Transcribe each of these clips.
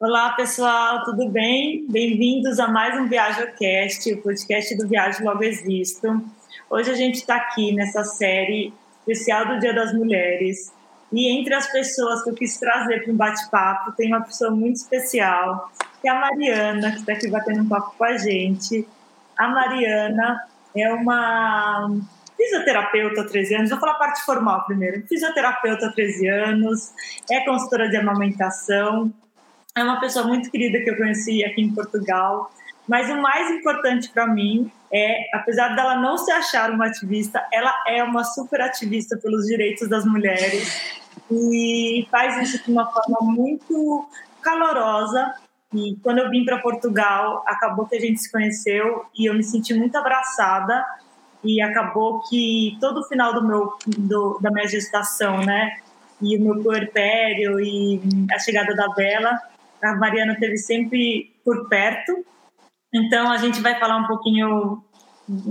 Olá, pessoal, tudo bem? Bem-vindos a mais um ViajoCast, o podcast do Viagem Logo Existo. Hoje a gente está aqui nessa série especial do Dia das Mulheres e entre as pessoas que eu quis trazer para um bate-papo tem uma pessoa muito especial, que é a Mariana, que está aqui batendo um papo com a gente. A Mariana é uma fisioterapeuta há 13 anos, vou falar a parte formal primeiro. Fisioterapeuta há 13 anos, é consultora de amamentação, é uma pessoa muito querida que eu conheci aqui em Portugal. Mas o mais importante para mim é, apesar dela não se achar uma ativista, ela é uma super ativista pelos direitos das mulheres e faz isso de uma forma muito calorosa. E quando eu vim para Portugal, acabou que a gente se conheceu e eu me senti muito abraçada. E acabou que todo o final do meu, do, da minha gestação, né, e o meu puerpério e a chegada da Bela, a Mariana teve sempre por perto. Então a gente vai falar um pouquinho,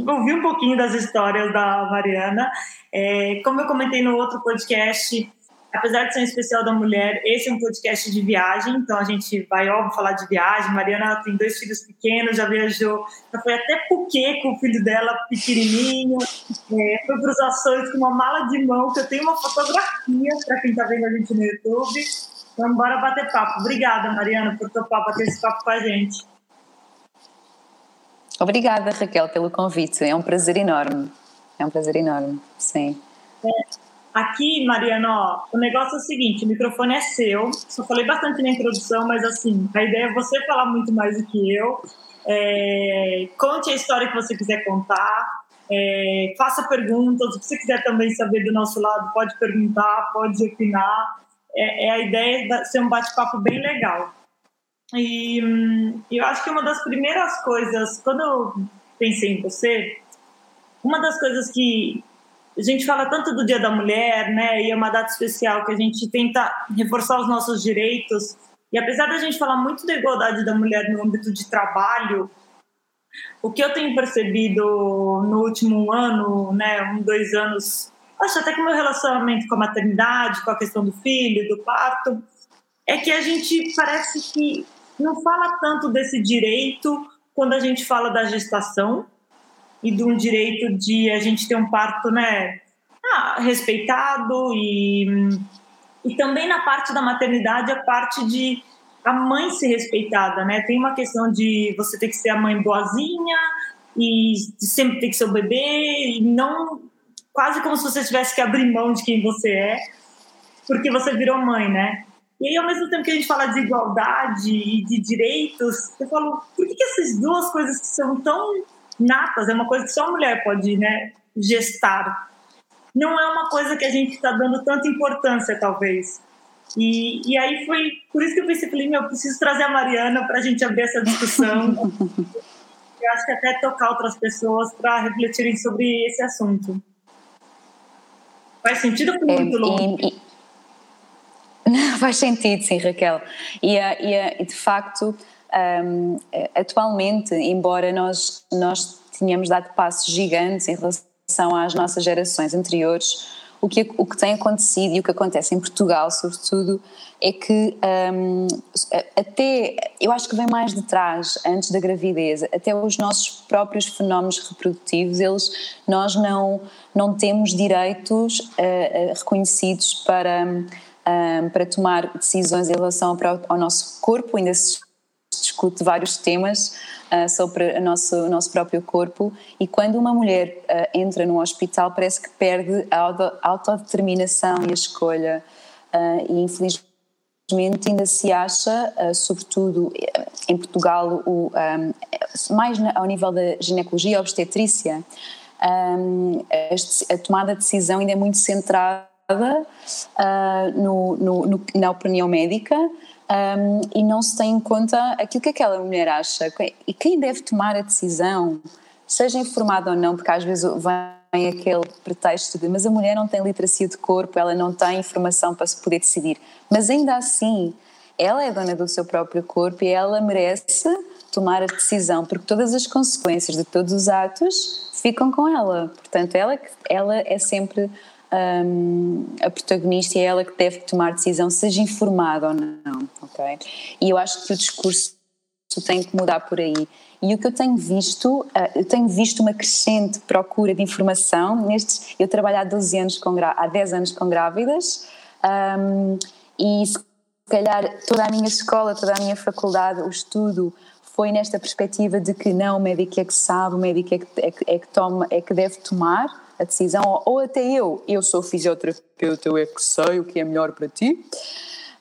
ouvir um pouquinho das histórias da Mariana. É, como eu comentei no outro podcast, apesar de ser um especial da mulher, esse é um podcast de viagem, então a gente vai, óbvio, falar de viagem. Mariana tem dois filhos pequenos, já viajou, já foi até Puquê com o filho dela pequenininho, é, foi para os Açores com uma mala de mão, que eu tenho uma fotografia para quem está vendo a gente no YouTube. Vamos embora bater papo. Obrigada, Mariana, por topar bater esse papo com a gente. Obrigada, Raquel, pelo convite. É um prazer enorme. É um prazer enorme, sim. É, aqui, Mariana, ó, o negócio é o seguinte: o microfone é seu. Só falei bastante na introdução, mas assim, a ideia é você falar muito mais do que eu. É, conte a história que você quiser contar. É, faça perguntas. Se você quiser também saber do nosso lado, pode perguntar, pode opinar é, é a ideia de ser um bate-papo bem legal. E hum, eu acho que uma das primeiras coisas, quando eu pensei em você, uma das coisas que a gente fala tanto do Dia da Mulher, né, e é uma data especial que a gente tenta reforçar os nossos direitos. E apesar da gente falar muito da igualdade da mulher no âmbito de trabalho, o que eu tenho percebido no último ano, né, um, dois anos, acho até que o meu relacionamento com a maternidade, com a questão do filho, do parto, é que a gente parece que não fala tanto desse direito quando a gente fala da gestação e de um direito de a gente ter um parto, né, ah, respeitado e e também na parte da maternidade a parte de a mãe ser respeitada, né? Tem uma questão de você ter que ser a mãe boazinha e sempre ter que ser o bebê e não quase como se você tivesse que abrir mão de quem você é, porque você virou mãe, né? E aí, ao mesmo tempo que a gente fala de igualdade e de direitos, eu falo, por que, que essas duas coisas que são tão natas, é uma coisa que só a mulher pode né, gestar, não é uma coisa que a gente está dando tanta importância, talvez. E, e aí foi por isso que eu pensei, falei, meu, eu preciso trazer a Mariana para a gente abrir essa discussão. eu acho que até tocar outras pessoas para refletirem sobre esse assunto. Faz sentido ou é, muito longo? E, e, não, faz sentido, sim, Raquel. E, e, e de facto, um, atualmente, embora nós, nós tenhamos dado passos gigantes em relação às nossas gerações anteriores, o que, o que tem acontecido e o que acontece em Portugal, sobretudo, é que um, até, eu acho que vem mais de trás, antes da gravidez, até os nossos próprios fenómenos reprodutivos, eles, nós não, não temos direitos uh, reconhecidos para, um, para tomar decisões em relação ao nosso corpo, ainda se discute vários temas uh, sobre o nosso, nosso próprio corpo e quando uma mulher uh, entra num hospital parece que perde a auto, autodeterminação e a escolha uh, e infelizmente ainda se acha, sobretudo em Portugal, o, um, mais ao nível da ginecologia obstetrícia, um, a, a, tomada de decisão ainda é muito centrada no, no, no, na opinião médica um, e não se tem em conta aquilo que aquela mulher acha e quem deve tomar a decisão, seja informada ou não, porque às vezes vem aquele pretexto de mas a mulher não tem literacia de corpo, ela não tem informação para se poder decidir, mas ainda assim ela é dona do seu próprio corpo e ela merece tomar a decisão, porque todas as consequências de todos os atos ficam com ela. Portanto, ela, ela é sempre um, a protagonista é ela que deve tomar decisão, seja informada ou não, ok? E eu acho que o discurso tem que mudar por aí. E o que eu tenho visto, uh, eu tenho visto uma crescente procura de informação nestes, eu trabalho há 12 anos com, há 10 anos com grávidas um, e se calhar toda a minha escola, toda a minha faculdade, o estudo foi nesta perspectiva de que não, o médico é que sabe, o médico é que, é que, é que toma, é que deve tomar a decisão, ou, até eu, eu sou fisioterapeuta, eu é que sei o que é melhor para ti.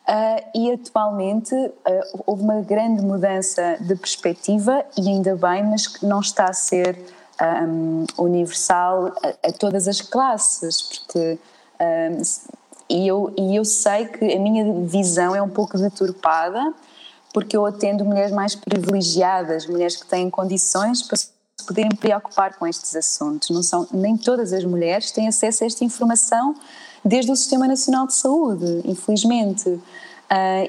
Uh, e atualmente uh, houve uma grande mudança de perspectiva e ainda bem, mas que não está a ser um, universal a, a, todas as classes, porque um, e, eu, e eu sei que a minha visão é um pouco deturpada, porque eu atendo mulheres mais privilegiadas, mulheres que têm condições para se poderem preocupar com estes assuntos. Não são, nem todas as mulheres têm acesso a esta informação desde o Sistema Nacional de Saúde, infelizmente. Uh,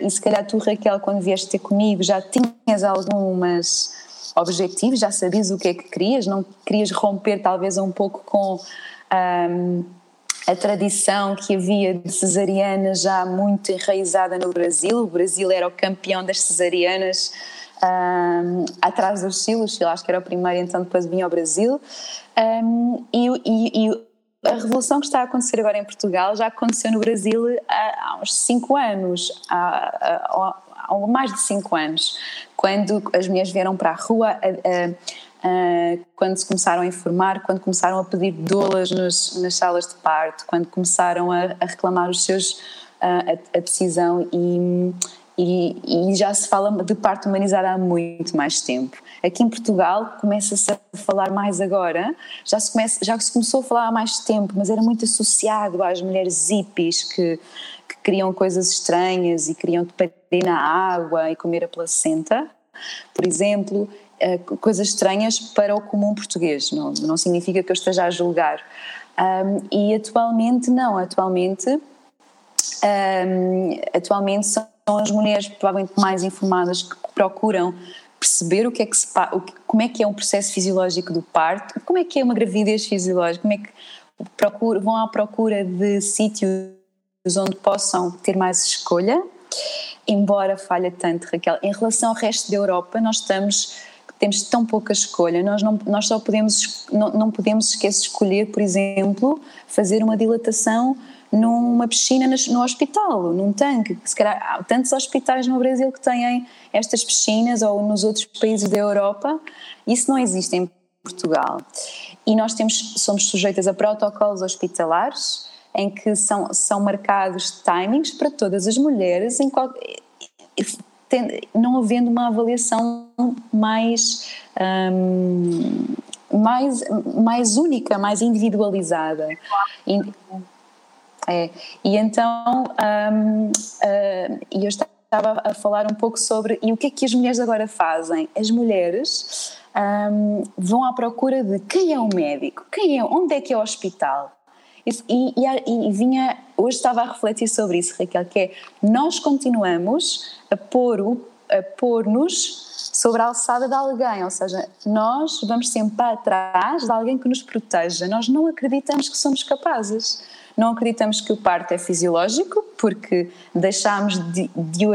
e se calhar tu, Raquel, quando vieste ter comigo, já tinhas algumas objetivos, já sabias o que é que querias, não querias romper talvez um pouco com um, a tradição que havia de cesariana já muito enraizada no Brasil. O Brasil era o campeão das cesarianas um, atrás do Chile, o Chile acho que era o primeiro, então depois vinha ao Brasil. Um, e, e, e, a revolução que está a acontecer agora em Portugal já aconteceu no Brasil há, há uns 5 anos, há, há, há, mais de 5 anos, quando as mulheres vieram para a rua. A, a, Uh, quando se começaram a informar, quando começaram a pedir doulas nos, nas salas de parto, quando começaram a, a reclamar os seus, a, a, decisão e, e, e, já se fala de parto humanizada há muito mais tempo. Aqui em Portugal começa-se a falar mais agora, já se, começa, já se começou a falar há mais tempo, mas era muito associado às mulheres hippies que, que queriam coisas estranhas e queriam parir na água e comer a placenta, por exemplo, eh, coisas estranhas para o comum português, não, não significa que eu esteja a julgar. Um, e atualmente não, atualmente, um, atualmente são as mulheres provavelmente mais informadas que procuram perceber o que é que se como é que é um processo fisiológico do parto, como é que é uma gravidez fisiológica, como é que procura, vão à procura de sítios onde possam ter mais escolha, embora falha tanto, Raquel. Em relação ao resto da Europa, nós estamos temos tão pouca escolha, nós, não, nós só podemos, não, não podemos esquecer escolher, por exemplo, fazer uma dilatação numa piscina no hospital, num tanque. Se calhar, há tantos hospitais no Brasil que têm estas piscinas ou nos outros países da Europa, isso não existe em Portugal. E nós temos, somos sujeitas a protocolos hospitalares em que são, são marcados timings para todas as mulheres em qual, não havendo uma avaliação mais, um, mais, mais única, mais individualizada. É, e então um, uh, eu estava a falar um pouco sobre e o que é que as mulheres agora fazem? As mulheres um, vão à procura de quem é o médico, quem é, onde é que é o hospital, e, e, e, vinha, hoje estava a refletir sobre isso, Raquel, que é nós continuamos a pôr pôr-nos sobre a alçada de alguém, ou seja, nós vamos sempre para trás de alguém que nos proteja. Nós não acreditamos que somos capazes. Não acreditamos que o parto é fisiológico, porque deixámos de, de,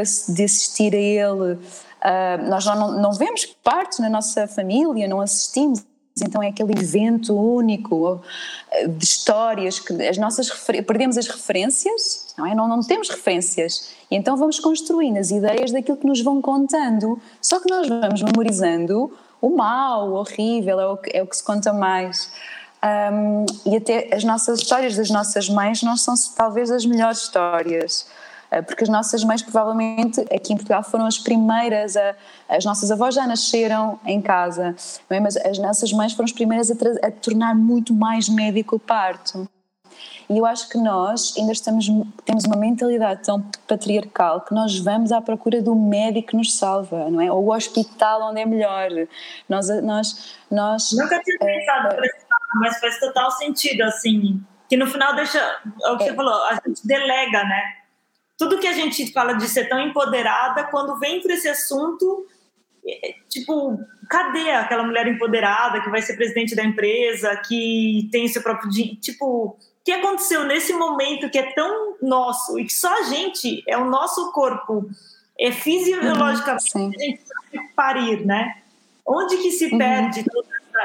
assistir a ele. Uh, nós não, não vemos partos na nossa família, não assistimos então é aquele evento único eh, de histórias que as nossas perdemos as referências, não é? Não, não temos referências. E então vamos construindo as ideias daquilo que nos vão contando. Só que nós vamos memorizando o mal, o horrível, é o é o que se conta mais. Um, e até as nossas histórias das nossas mães não são talvez as melhores histórias. Eh, porque as nossas mães provavelmente aqui em Portugal foram as primeiras a, as nossas avós já nasceram em casa, é? mas as nossas mães foram as primeiras a, a tornar muito mais médico o parto. E eu acho que nós ainda estamos, temos uma mentalidade tão patriarcal que nós vamos à procura do médico que nos salva, não é? Ou o hospital onde é melhor. Nós, nós, nós Nunca tinha pensado é, mas faz total sentido, assim, que no final deixa, é o que é, você falou, a gente delega, né? tudo que a gente fala de ser tão empoderada, quando vem para esse assunto, é, tipo, cadê aquela mulher empoderada que vai ser presidente da empresa, que tem seu próprio. Tipo, que aconteceu nesse momento que é tão nosso e que só a gente, é o nosso corpo, é fisiologicamente uhum, a gente parir, né? Onde que se uhum. perde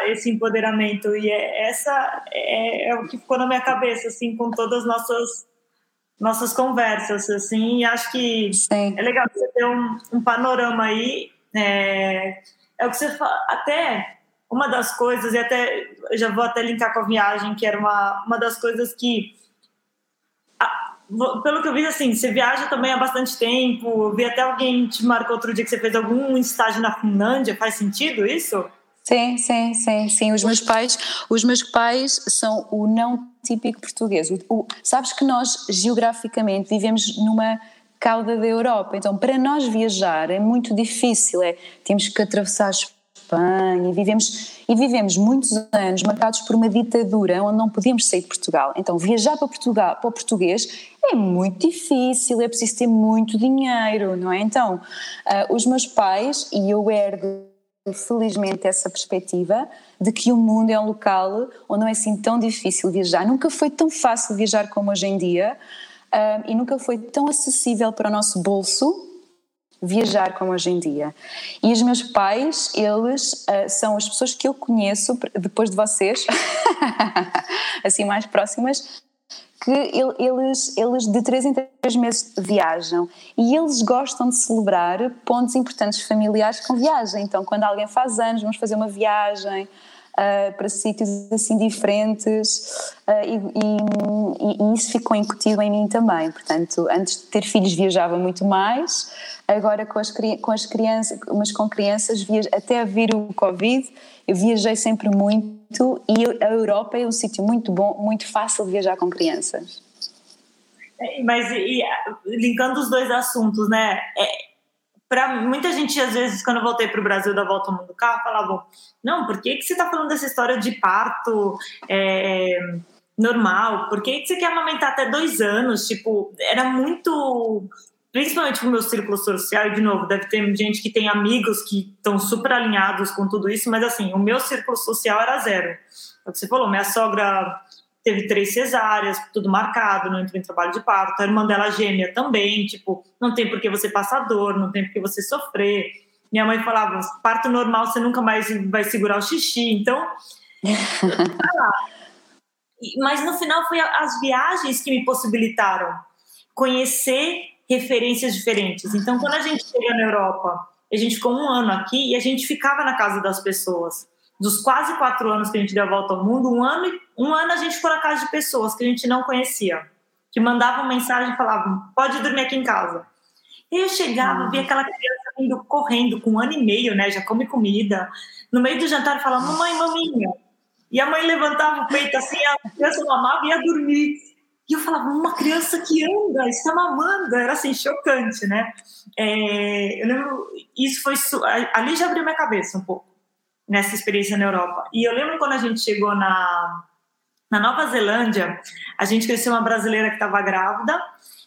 esse empoderamento? E é, essa é, é, o que ficou na minha cabeça, assim, com todas as nossas nossas conversas, assim, e acho que Sim. é legal você ter um, um panorama aí, é, é o que você fala, até uma das coisas, e até eu já vou até linkar com a viagem, que era uma, uma das coisas que pelo que eu vi, assim, você viaja também há bastante tempo. Eu vi até alguém te marcou outro dia que você fez algum estágio na Finlândia. Faz sentido isso? Sim, sim, sim, sim. Os meus pais, os meus pais são o não típico português. O, o, sabes que nós geograficamente vivemos numa cauda da Europa, então para nós viajar é muito difícil. É temos que atravessar Espanha e vivemos e vivemos muitos anos marcados por uma ditadura onde não podíamos sair de Portugal. Então viajar para Portugal, para o português é muito difícil, é preciso ter muito dinheiro, não é? Então uh, os meus pais e eu herdo felizmente essa perspectiva de que o mundo é um local onde não é assim tão difícil viajar. Nunca foi tão fácil viajar como hoje em dia uh, e nunca foi tão acessível para o nosso bolso viajar como hoje em dia. E os meus pais, eles uh, são as pessoas que eu conheço depois de vocês, assim mais próximas, que eles, eles de três em três meses viajam e eles gostam de celebrar pontos importantes familiares com viagem. Então, quando alguém faz anos, vamos fazer uma viagem uh, para sítios assim diferentes uh, e, e, e, isso ficou incutido em mim também. Portanto, antes de ter filhos viajava muito mais, agora com as, com as crianças, mas com crianças, até vir o Covid, eu viajei sempre muito e a Europa é um sítio muito bom, muito fácil de viajar com crianças. É, mas e, linkando os dois assuntos, né? É, para muita gente, às vezes, quando eu voltei para o Brasil da volta ao mundo do carro, falavam: não, por que, que você está falando dessa história de parto é, normal? Por que, que você quer amamentar até dois anos? Tipo, era muito. Principalmente no meu círculo social, e de novo, deve ter gente que tem amigos que estão super alinhados com tudo isso, mas assim, o meu círculo social era zero. É o que você falou, minha sogra teve três cesáreas, tudo marcado, não entrou em trabalho de parto. A irmã dela gêmea também, tipo, não tem por que você passar dor, não tem por que você sofrer. Minha mãe falava, parto normal você nunca mais vai segurar o xixi, então... Mas no final foi as viagens que me possibilitaram conhecer referências diferentes. Então, quando a gente chega na Europa, a gente ficou um ano aqui e a gente ficava na casa das pessoas dos quase quatro anos que a gente deu a volta ao mundo, um ano, um ano a gente foi na casa de pessoas que a gente não conhecia, que mandavam mensagem e falavam: pode dormir aqui em casa. E eu chegava, via aquela criança indo correndo com um ano e meio, né? Já come comida. No meio do jantar, falava: mamãe, maminha. E a mãe levantava o peito assim, a criança mamava e ia dormir. E eu falava, uma criança que anda, está mamando, era assim, chocante, né? É, eu lembro, isso foi, ali já abriu minha cabeça um pouco nessa experiência na Europa. E eu lembro quando a gente chegou na, na Nova Zelândia, a gente conheceu uma brasileira que estava grávida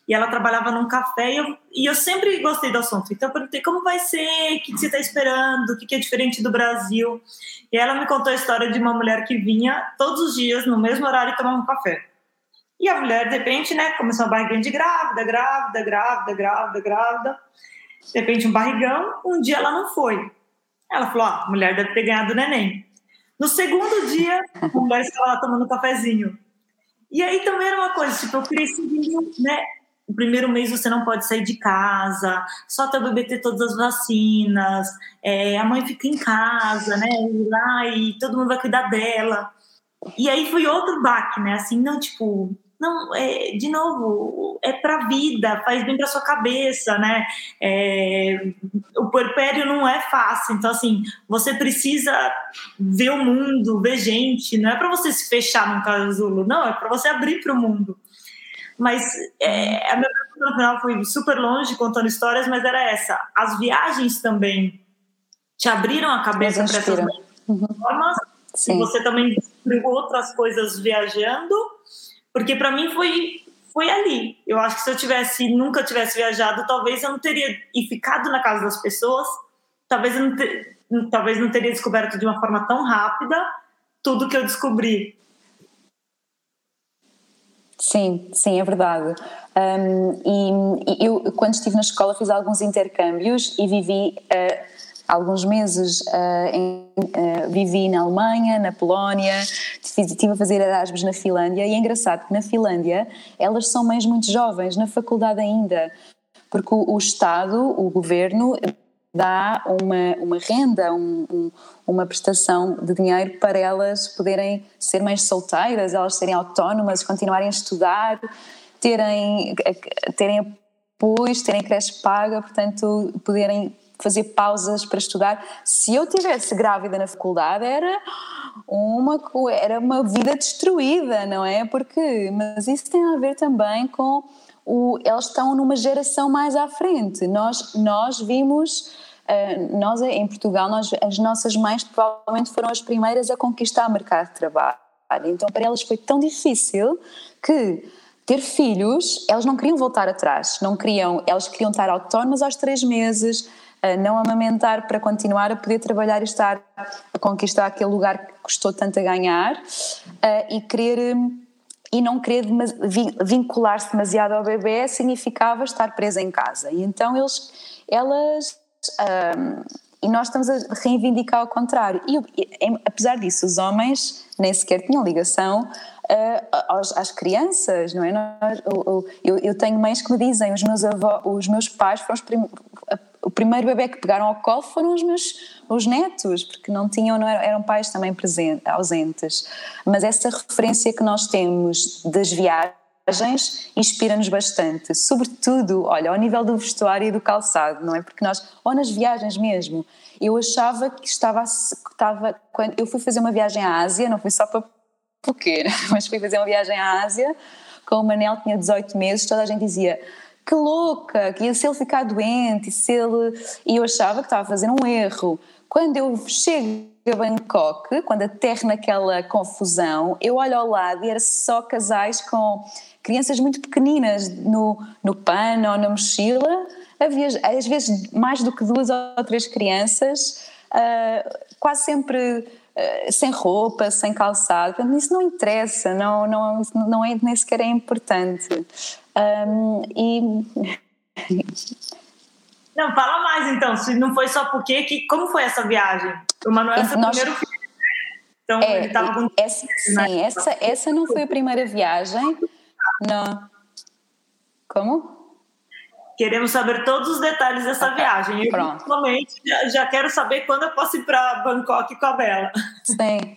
e ela trabalhava num café e eu, e eu sempre gostei do assunto. Então eu perguntei como vai ser, o que, você está esperando, o que, que é diferente do Brasil. E ela me contou a história de uma mulher que vinha todos os dias, no mesmo horário, tomar um café. E a mulher, de repente, né, começou a barriguinha de grávida, grávida, grávida, grávida, grávida. De repente, um barrigão. Um dia ela não foi. Ela falou: ah, a mulher deve ter ganhado o neném. No segundo dia, a mulher estava lá tomando um cafezinho. E aí também era uma coisa, tipo, eu cresci, né? O primeiro mês você não pode sair de casa, só o bebê ter todas as vacinas, é, a mãe fica em casa, né? E lá e todo mundo vai cuidar dela. E aí foi outro baque, né? Assim, não, tipo, não, é, de novo, é para vida, faz bem para sua cabeça, né? É, o puerpério não é fácil, então assim, você precisa ver o mundo, ver gente, não é para você se fechar num casulo, não, é para você abrir para o mundo. Mas é, a minha pergunta no final foi super longe contando histórias, mas era essa: as viagens também te abriram a cabeça para essas uhum. formas, Sim. e você também descobriu outras coisas viajando porque para mim foi foi ali. Eu acho que se eu tivesse nunca tivesse viajado, talvez eu não teria e ficado na casa das pessoas, talvez eu não ter, talvez não teria descoberto de uma forma tão rápida tudo que eu descobri. Sim, sim, é verdade. Um, e, e, eu, quando estive na escola, fiz alguns intercâmbios e vivi uh, alguns meses, uh, em, uh, vivi na Alemanha, na Polónia, estive a fazer Erasmus na Finlândia. E é engraçado que na Finlândia elas são mães muito jovens, na faculdade ainda, porque o, o Estado, o governo, dá uma, uma renda, um, um, uma prestação de dinheiro para elas poderem ser mães solteiras, elas serem autónomas, continuarem a estudar, terem, terem apoios, terem creche paga, portanto, poderem fazer pausas para estudar. Se eu tivesse grávida na faculdade era uma era uma vida destruída, não é? Porque mas isso tem a ver também com o elas estão numa geração mais à frente. Nós nós vimos Uh, nós em Portugal, nós, as nossas mães provavelmente foram as primeiras a conquistar o mercado de trabalho. Então para elas foi tão difícil que ter filhos, elas não queriam voltar atrás, não queriam, elas queriam estar autónomas aos três meses, uh, não amamentar para continuar a poder trabalhar e estar a conquistar aquele lugar que custou tanto a ganhar uh, e querer e não querer vincular-se demasiado ao bebê significava estar presa em casa. E então eles, elas um, e nós estamos a reivindicar ao contrário. E, e, apesar disso, os homens nem sequer tinham ligação uh, aos, às crianças, não é? Nós, eu, eu, tenho mães que me dizem, os meus, avós, os meus pais foram os prim, o primeiro bebê que pegaram ao colo foram os meus os netos, porque não tinham, não eram, eram pais também presentes, ausentes. Mas essa referência que nós temos das viagens inspira-nos bastante, sobretudo, olha, ao nível do vestuário e do calçado, não é? Porque nós, ou nas viagens mesmo, eu achava que estava, estava quando eu fui fazer uma viagem à Ásia, não foi só para porque, mas fui fazer uma viagem à Ásia, com o Manel tinha 18 meses, toda a gente dizia que louca, que ia se ele ficar doente, e se ele... E eu achava que estava a fazer um erro. Quando eu chego a Bangkok, quando aterro naquela confusão, eu olho ao lado e era só casais com crianças muito pequeninas no, no pano ou na mochila, havia às vezes mais do que duas ou três crianças, uh, quase sempre uh, sem roupa, sem calçado. Isso não interessa, não, não, não é, nem sequer é importante. Um, e. Não, fala mais então, se não foi só porque, que, como foi essa viagem? O Manuel é seu Nós... primeiro filho, né? Então é, ele estava com... Essa, sim, essa, essa não foi a primeira viagem, não. Como? Queremos saber todos os detalhes dessa okay, viagem. Eu, pronto. já, já quero saber quando eu posso ir para Bangkok com a Bela. Sim.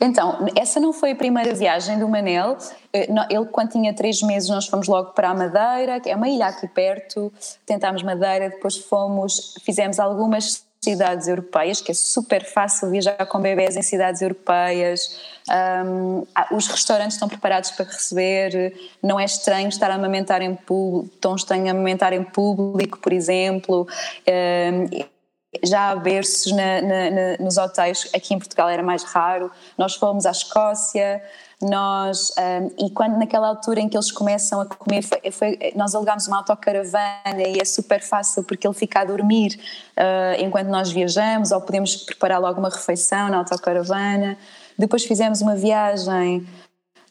Então, essa não foi a primeira viagem do Manel. Eh, ele, quando tinha três meses, nós fomos logo para a Madeira, que é uma ilha aqui perto. Tentámos Madeira, depois fomos, fizemos algumas cidades europeias, que é super fácil viajar com bebés em cidades europeias. Um, os restaurantes estão preparados para receber, não é estranho estar a amamentar em público, tão estranho amamentar em público, por exemplo. Um, já há berços na, na, na, nos hotéis, aqui em Portugal era mais raro. Nós fomos à Escócia, nós um, e quando naquela altura em que eles começam a comer foi, foi, nós alugámos uma autocaravana e é super fácil porque ele fica a dormir uh, enquanto nós viajamos ou podemos preparar logo uma refeição na autocaravana depois fizemos uma viagem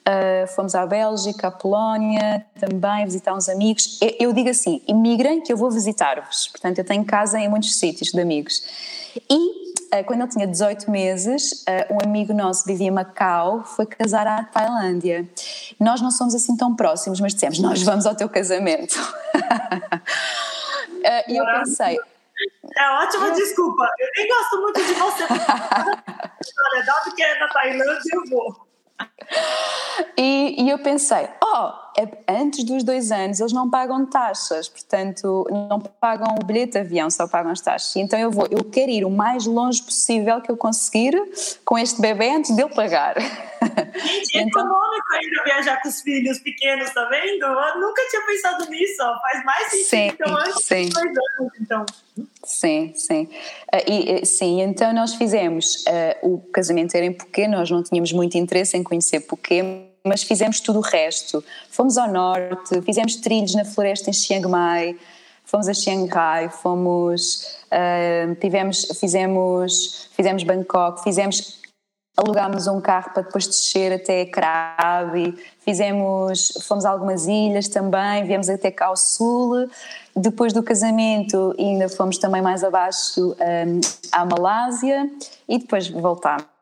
Uh, fomos à Bélgica, à Polónia, também visitar uns amigos. Eu, eu digo assim: imigrem que eu vou visitar-vos. Portanto, eu tenho casa em muitos sítios de amigos. E eh, quando ele tinha 18 meses, eh, um amigo nosso vivia em Macau foi casar à Tailândia. Nós não somos assim tão próximos, mas dissemos: Nós vamos ao teu casamento. E eu pensei. É ótima desculpa. Eu nem gosto muito de você. Olha, dado que é da Tailândia, eu vou. E, e, eu pensei, oh, é, antes dos dois anos eles não pagam taxas, portanto não pagam o bilhete de avião, só pagam as taxas. Então eu vou, eu quero ir o mais longe possível que eu conseguir com este bebê antes dele pagar. Gente, é então, econômico ainda viajar com os filhos pequenos, tá vendo? Eu nunca tinha pensado nisso, faz mais sentido sim, então, antes sim. dois anos, então. Sim, sim. Uh, e, sim, então nós fizemos uh, o casamento era em Phuket, nós não tínhamos muito interesse em conhecer Phuket, mas fizemos tudo o resto. Fomos ao norte, fizemos trilhos na floresta em Chiang Mai, fomos a Xangai, fomos, uh, tivemos, fizemos, fizemos Bangkok, fizemos alugámos um carro para depois descer até Krabi, fizemos, fomos a algumas ilhas também, viemos até cá ao sul, depois do casamento ainda fomos também mais abaixo um, à Malásia e depois voltámos.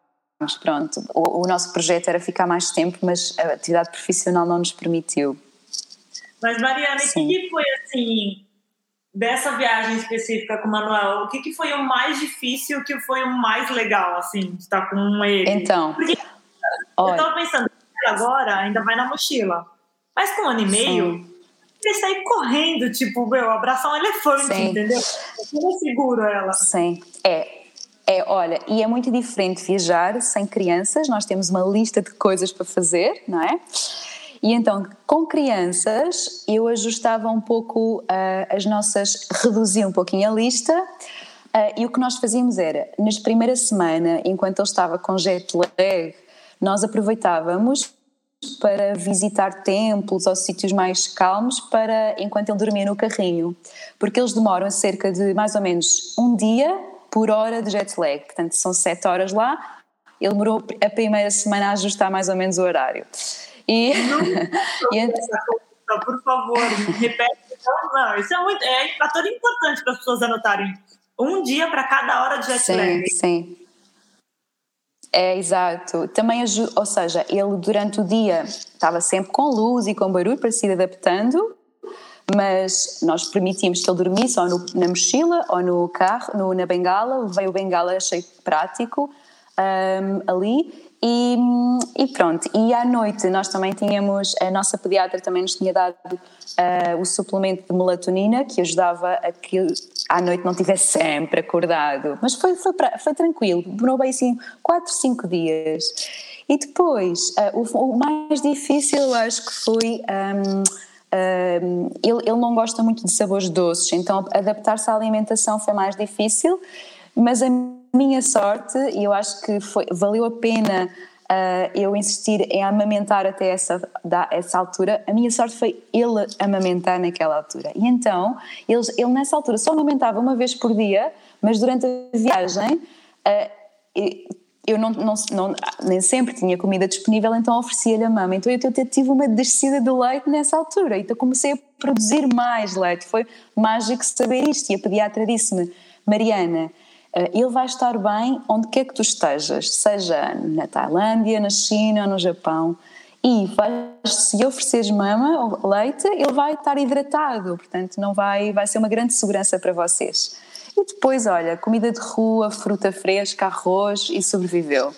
Pronto, o, o, nosso projeto era ficar mais tempo, mas a atividade profissional não nos permitiu. Mas Mariana, o que foi assim dessa viagem específica com o Manuel? O que, que foi o mais difícil, o que foi o mais legal assim de estar com ele? Então, Porque eu estava pensando agora ainda vai na mochila, mas com um ano e meio ele sair correndo, tipo, meu, abraçar um elefante, Sim. entendeu? Eu seguro ela. Sim, é. É, olha, e é muito diferente viajar sem crianças, nós temos uma lista de coisas para fazer, não é? E então, com crianças, eu ajustava um pouco uh, as nossas, reduzia um pouquinho a lista, uh, e o que nós fazíamos era, nas primeira semana, enquanto ele estava com jet lag, nós aproveitávamos para visitar templos ou sítios mais calmos para enquanto ele dormia no carrinho, porque eles demoram cerca de mais ou menos um dia por hora de jet lag, portanto são sete horas lá, ele demorou a primeira semana a ajustar mais ou menos o horário. E, não, por favor, repete. Não, não, isso é, muito, é um fator importante para as pessoas anotarem. Um dia para cada hora de jet sim, lag. Sim, é, exato. Também, ou seja, ele durante o dia estava sempre com luz e com barulho para se ir adaptando, mas nós permitimos que ele dormisse ou no, na mochila ou no carro, no, na bengala, veio o bengala, achei prático um, ali e, e, pronto, e à noite nós também tínhamos, a nossa pediatra também nos tinha dado uh, o suplemento de melatonina que ajudava a que à noite não estivesse sempre acordado. Mas foi, foi, foi tranquilo, demorou bem assim 4, 5 dias. E depois, uh, o, o, mais difícil eu acho que foi. Um, ele, ele não gosta muito de sabores doces, então adaptar-se à alimentação foi mais difícil, mas a minha sorte, e eu acho que foi, valeu a pena uh, eu insistir em amamentar até essa, da, essa altura, a minha sorte foi ele amamentar naquela altura. E então, ele nessa altura só amamentava uma vez por dia, mas durante a viagem. Uh, eu não, não, não, nem sempre tinha comida disponível, então oferecia-lhe a mama. Então eu, eu tive uma descida de leite nessa altura, então comecei a produzir mais leite. Foi mágico saber isto. E a pediatra disse-me: Mariana, eh, ele vai estar bem onde quer que tu estejas, seja na Tailândia, na China ou no Japão. E vai, se ofereceres mama ou leite, ele vai estar hidratado, portanto não vai, vai ser uma grande segurança para vocês. E depois, olha, comida de rua, fruta fresca, arroz e sobreviveu.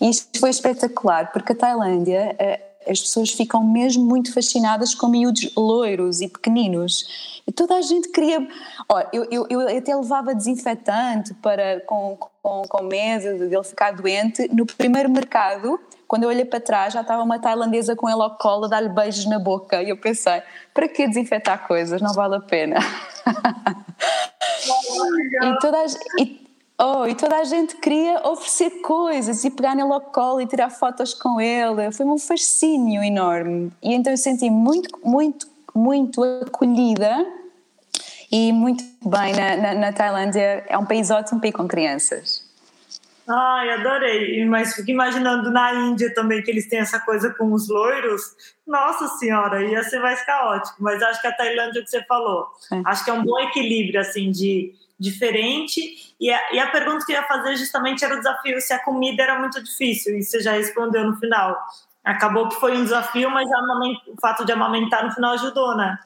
E isto foi espetacular, porque a Tailândia eh, as pessoas ficam mesmo muito fascinadas com miúdos loiros e pequeninos. E toda a gente queria. Olha, eu, eu, eu até levava desinfetante para, com, com, com medo de ele ficar doente. No primeiro mercado, quando eu olhei para trás, já estava uma tailandesa com ele ao colo a dar-lhe beijos na boca. E eu pensei: para que desinfetar coisas? Não vale a pena. e, toda a, e, Oh, e toda a gente queria oferecer coisas e pegar nele ao colo e tirar fotos com ele. Foi um fascínio enorme. E então eu senti muito, muito, muito acolhida e muito bem na, na, na Tailândia. É um país ótimo para ir com crianças. Ai, adorei. Mas fico imaginando na Índia também que eles têm essa coisa com os loiros. Nossa Senhora, ia ser mais caótico. Mas acho que a Tailândia é o que você falou. É. Acho que é um bom equilíbrio, assim, de diferente. E a, e a pergunta que eu ia fazer justamente era o desafio se a comida era muito difícil, e você já respondeu no final. Acabou que foi um desafio, mas o fato de amamentar no final ajudou, né?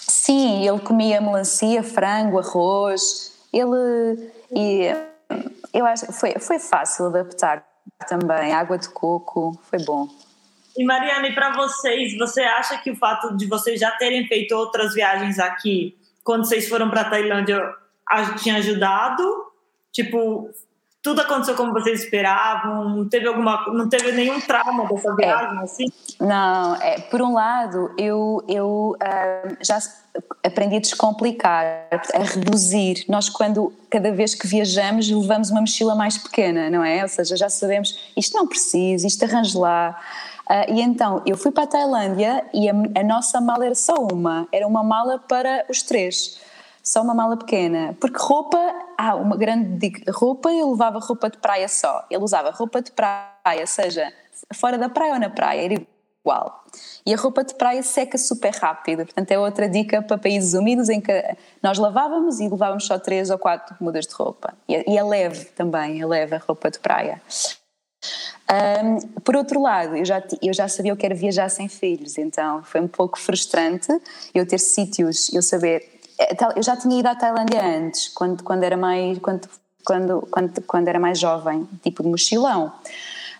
Sim, ele comia melancia, frango, arroz. Ele. E, eu acho que foi, foi fácil adaptar também. Água de coco, foi bom. E Mariana, e para vocês, você acha que o fato de vocês já terem feito outras viagens aqui quando vocês foram para Tailândia, tinha ajudado? Tipo, tudo aconteceu como vocês esperavam? Não teve alguma, não teve nenhum trauma dessa é. viagem é, assim? Não, é, por um lado, eu eu uh, já aprendi a descomplicar, a reduzir. Nós quando cada vez que viajamos levamos uma mochila mais pequena, não é? Ou seja, já sabemos isto não precisa, isto arranje lá. Uh, e então eu fui para a Tailândia e a, a, nossa mala era só uma, era uma mala para os três. Só uma mala pequena, porque roupa, ah, uma grande roupa eu levava roupa de praia só, ele usava roupa de praia, seja fora da praia ou na praia, era igual. E a roupa de praia seca super rápido, portanto é outra dica para países úmidos em que nós lavávamos e levávamos só três ou quatro mudas de roupa. E é, leve também, é leve a roupa de praia. Um, por outro lado, eu já, eu já sabia que era viajar sem filhos, então foi um pouco frustrante eu ter sítios, eu saber. É, eu já tinha ido à Tailândia antes, quando, quando, era, mais, quando, quando, quando, quando era mais jovem, tipo de mochilão.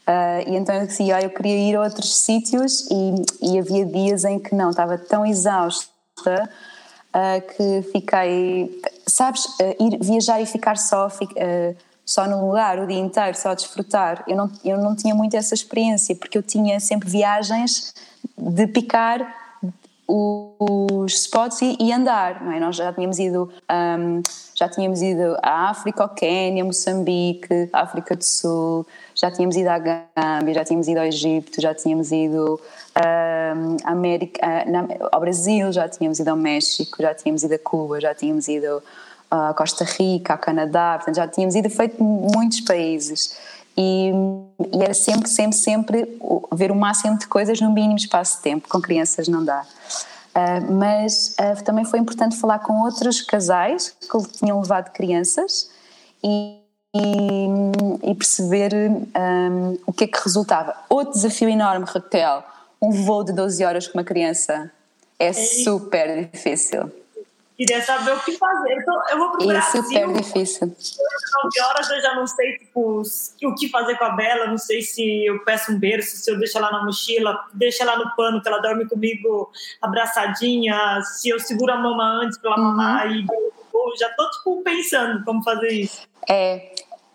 Uh, e então eu dizia, ah, eu queria ir a outros sítios e, e havia dias em que não, estava tão exausta uh, que fiquei, sabes, uh, ir viajar e ficar só, só no lugar o dia inteiro, só a desfrutar. Eu não, eu não tinha muito essa experiência porque eu tinha sempre viagens de picar os spots e, e, andar, não é? Nós já tínhamos ido, um, já tínhamos ido à África, ao Quênia, Moçambique, África do Sul, já tínhamos ido à Gâmbia, já tínhamos ido ao Egito, já tínhamos ido um, América, na, ao Brasil, já tínhamos ido ao México, já tínhamos ido a Cuba, já tínhamos ido a Costa Rica, ao Canadá, portanto já tínhamos ido feito muitos países. E, e, era sempre, sempre, sempre ver o máximo de coisas no mínimo espaço de tempo. Com crianças não dá. Uh, mas uh, também foi importante falar com outros casais que tinham levado crianças e, e, e perceber um, o que é que resultava. Outro desafio enorme, Raquel, um voo de 12 horas com uma criança é, é super difícil. Queria saber o que fazer. Então, eu vou procurar. É super difícil. 9 horas eu já não sei tipo, o que fazer com a Bela. Não sei se eu peço um berço, se eu deixo ela na mochila, deixo ela no pano, que ela dorme comigo abraçadinha, se eu seguro a mama antes para ela uhum. mamar. E eu já tô tipo, pensando como fazer isso. É.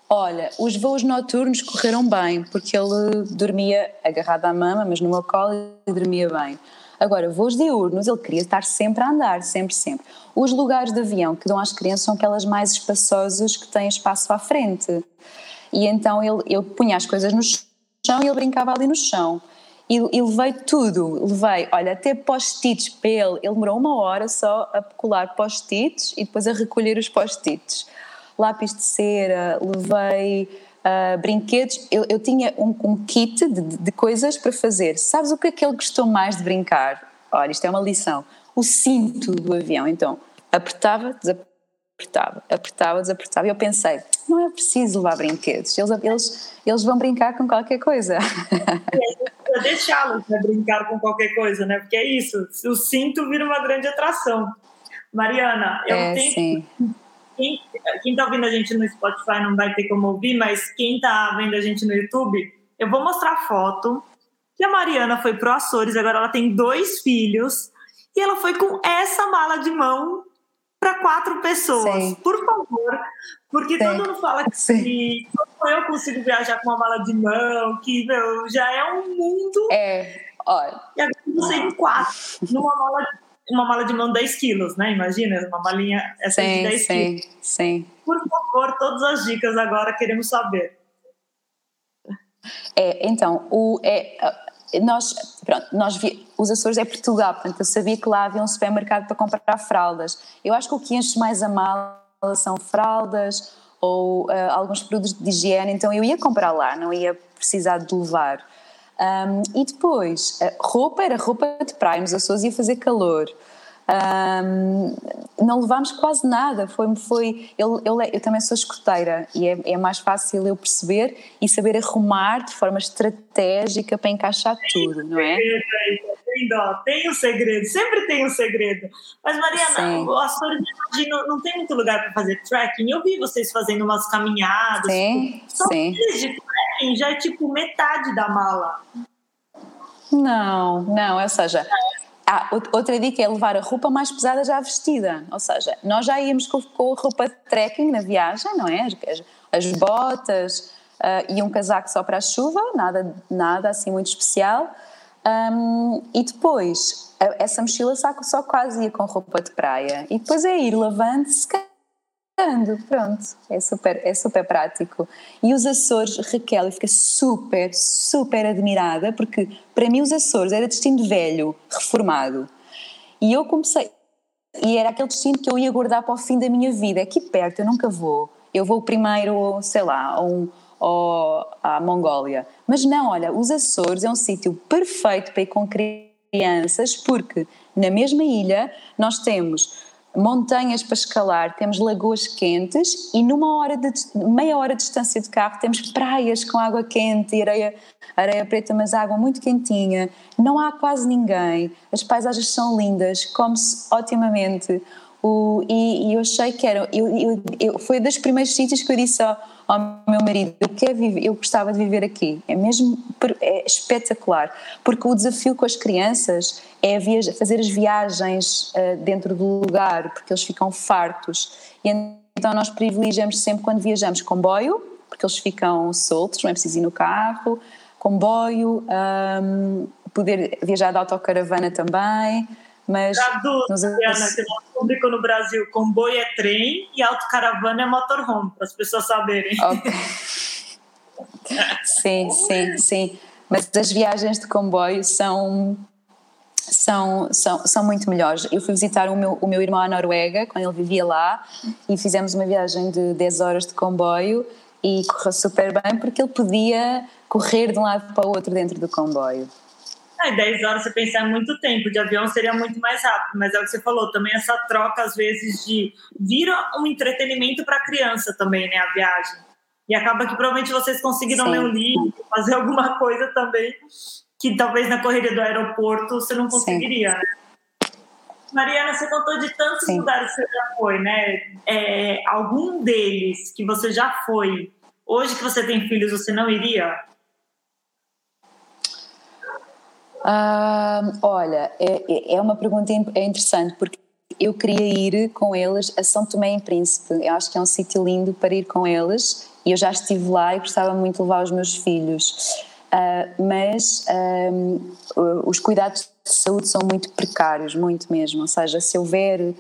Olha, os voos noturnos correram bem, porque ele dormia agarrado à mama, mas no meu colo e dormia bem. Agora, voos diurnos, ele queria estar sempre a andar, sempre, sempre. Os lugares de avião que dão às crianças são aquelas mais espaçosas que têm espaço à frente. E então ele, eu punha as coisas no chão e ele brincava ali no chão. E, e levei tudo, levei, olha, até post-its para ele. Ele demorou uma hora só a colar post-its e depois a recolher os post-its. Lápis de cera, levei uh, brinquedos. Eu, eu tinha um, um kit de, de, coisas para fazer. Sabes o que é que ele gostou mais de brincar? Olha, isto é uma lição. O cinto do avião. Então, apertava, desapertava, apertava, desapertava. E eu pensei, não é preciso levar brinquedos. Eles, eles, eles vão brincar com qualquer coisa. É, deixá-los né, brincar com qualquer coisa, né? Porque é isso. O cinto vira uma grande atração. Mariana, eu é, tenho sim quem, quem tá ouvindo a gente no Spotify não vai ter como ouvir, mas quem tá vendo a gente no YouTube, eu vou mostrar foto que a Mariana foi pro Açores, agora ela tem dois filhos, e ela foi com essa mala de mão para quatro pessoas. Sim. Por favor, porque Sim. todo mundo fala que Sim. eu consigo viajar com uma mala de mão, que meu, já é um mundo. É, olha. E agora você em quatro, numa mala uma mala de mão 10 quilos, né? Imagina, uma malinha essa sim, de 10 sim, quilos. Sim, Por favor, todas as dicas agora queremos saber. É, então, o, é, nós, pronto, nós vi, os Açores é Portugal, portanto eu sabia que lá havia um supermercado para comprar fraldas. Eu acho que o que enche mais a mala são fraldas ou uh, alguns produtos de higiene, então eu ia comprar lá, não ia precisar de levar. Um, e depois, roupa era roupa de praia, nos Açores ia fazer calor. Um, não levámos quase nada. Foi, foi, eu, eu, eu também sou escoteira e é, é, mais fácil eu perceber e saber arrumar de forma estratégica para encaixar tudo, não é? Tem dó, tem um segredo, sempre tem um segredo. Mas, Mariana, o Açores não, não tem muito lugar para fazer trekking. Eu vi vocês fazendo umas caminhadas. Sim, tipo, sim. de trekking já é tipo metade da mala. Não, não, ou seja, ah, outra dica é levar a roupa mais pesada já vestida, ou seja, nós já íamos com, com a roupa de trekking na viagem, não é? As, as botas uh, e um casaco só para a chuva, nada, nada assim muito especial. Um, e depois, essa mochila só, só quase ia com roupa de praia. E depois é ir lavando, secando pronto, é super, é super prático. E os Açores, Raquel, eu fiquei super, super admirada, porque para mim os Açores era destino velho, reformado. E eu comecei, e era aquele destino que eu ia guardar para o fim da minha vida. Aqui perto, eu nunca vou. Eu vou primeiro, sei lá, a um, à Mongólia. Mas não, olha, os Açores é um sítio perfeito para ir com crianças, porque na mesma ilha nós temos montanhas para escalar, temos lagoas quentes e numa hora de meia hora de distância de carro temos praias com água quente e areia, areia preta, mas água muito quentinha. Não há quase ninguém, as paisagens são lindas, come-se otimamente. O, e, e, eu achei que era. Eu, eu, eu, foi dos primeiros sítios que eu disse ao, ao meu marido: eu, quero viver, eu gostava de viver aqui. É mesmo é espetacular. Porque o desafio com as crianças é viaja, fazer as viagens uh, dentro do lugar, porque eles ficam fartos. E então nós privilegiamos sempre quando viajamos comboio, porque eles ficam soltos, não é preciso ir no carro, comboio, um, poder viajar de autocaravana também. Mas Traduz, nos... Diana, que nós público no Brasil, comboio é trem e autocaravana é motorhome, para as pessoas saberem. Okay. sim, sim, sim. Mas as viagens de comboio são são, são, são muito melhores. Eu fui visitar o meu, o meu irmão à Noruega, quando ele vivia lá, e fizemos uma viagem de 10 horas de comboio e correu super bem porque ele podia correr de um lado para o outro dentro do comboio. É, 10 horas você pensar muito tempo, de avião seria muito mais rápido, mas é o que você falou, também essa troca às vezes de vira um entretenimento para a criança também, né, a viagem. E acaba que provavelmente vocês conseguiram Sim. ler um livro, fazer alguma coisa também que talvez na correria do aeroporto você não conseguiria, Sim. né? Mariana, você contou de tantos Sim. lugares que você já foi, né? É, algum deles que você já foi, hoje que você tem filhos, você não iria? Uh, olha, é, é uma pergunta é interessante porque eu queria ir com eles a São Tomé e Príncipe. Eu acho que é um sítio lindo para ir com eles e eu já estive lá e gostava muito de levar os meus filhos. Uh, mas os cuidados de saúde são muito precários, muito mesmo. Ou seja, se houver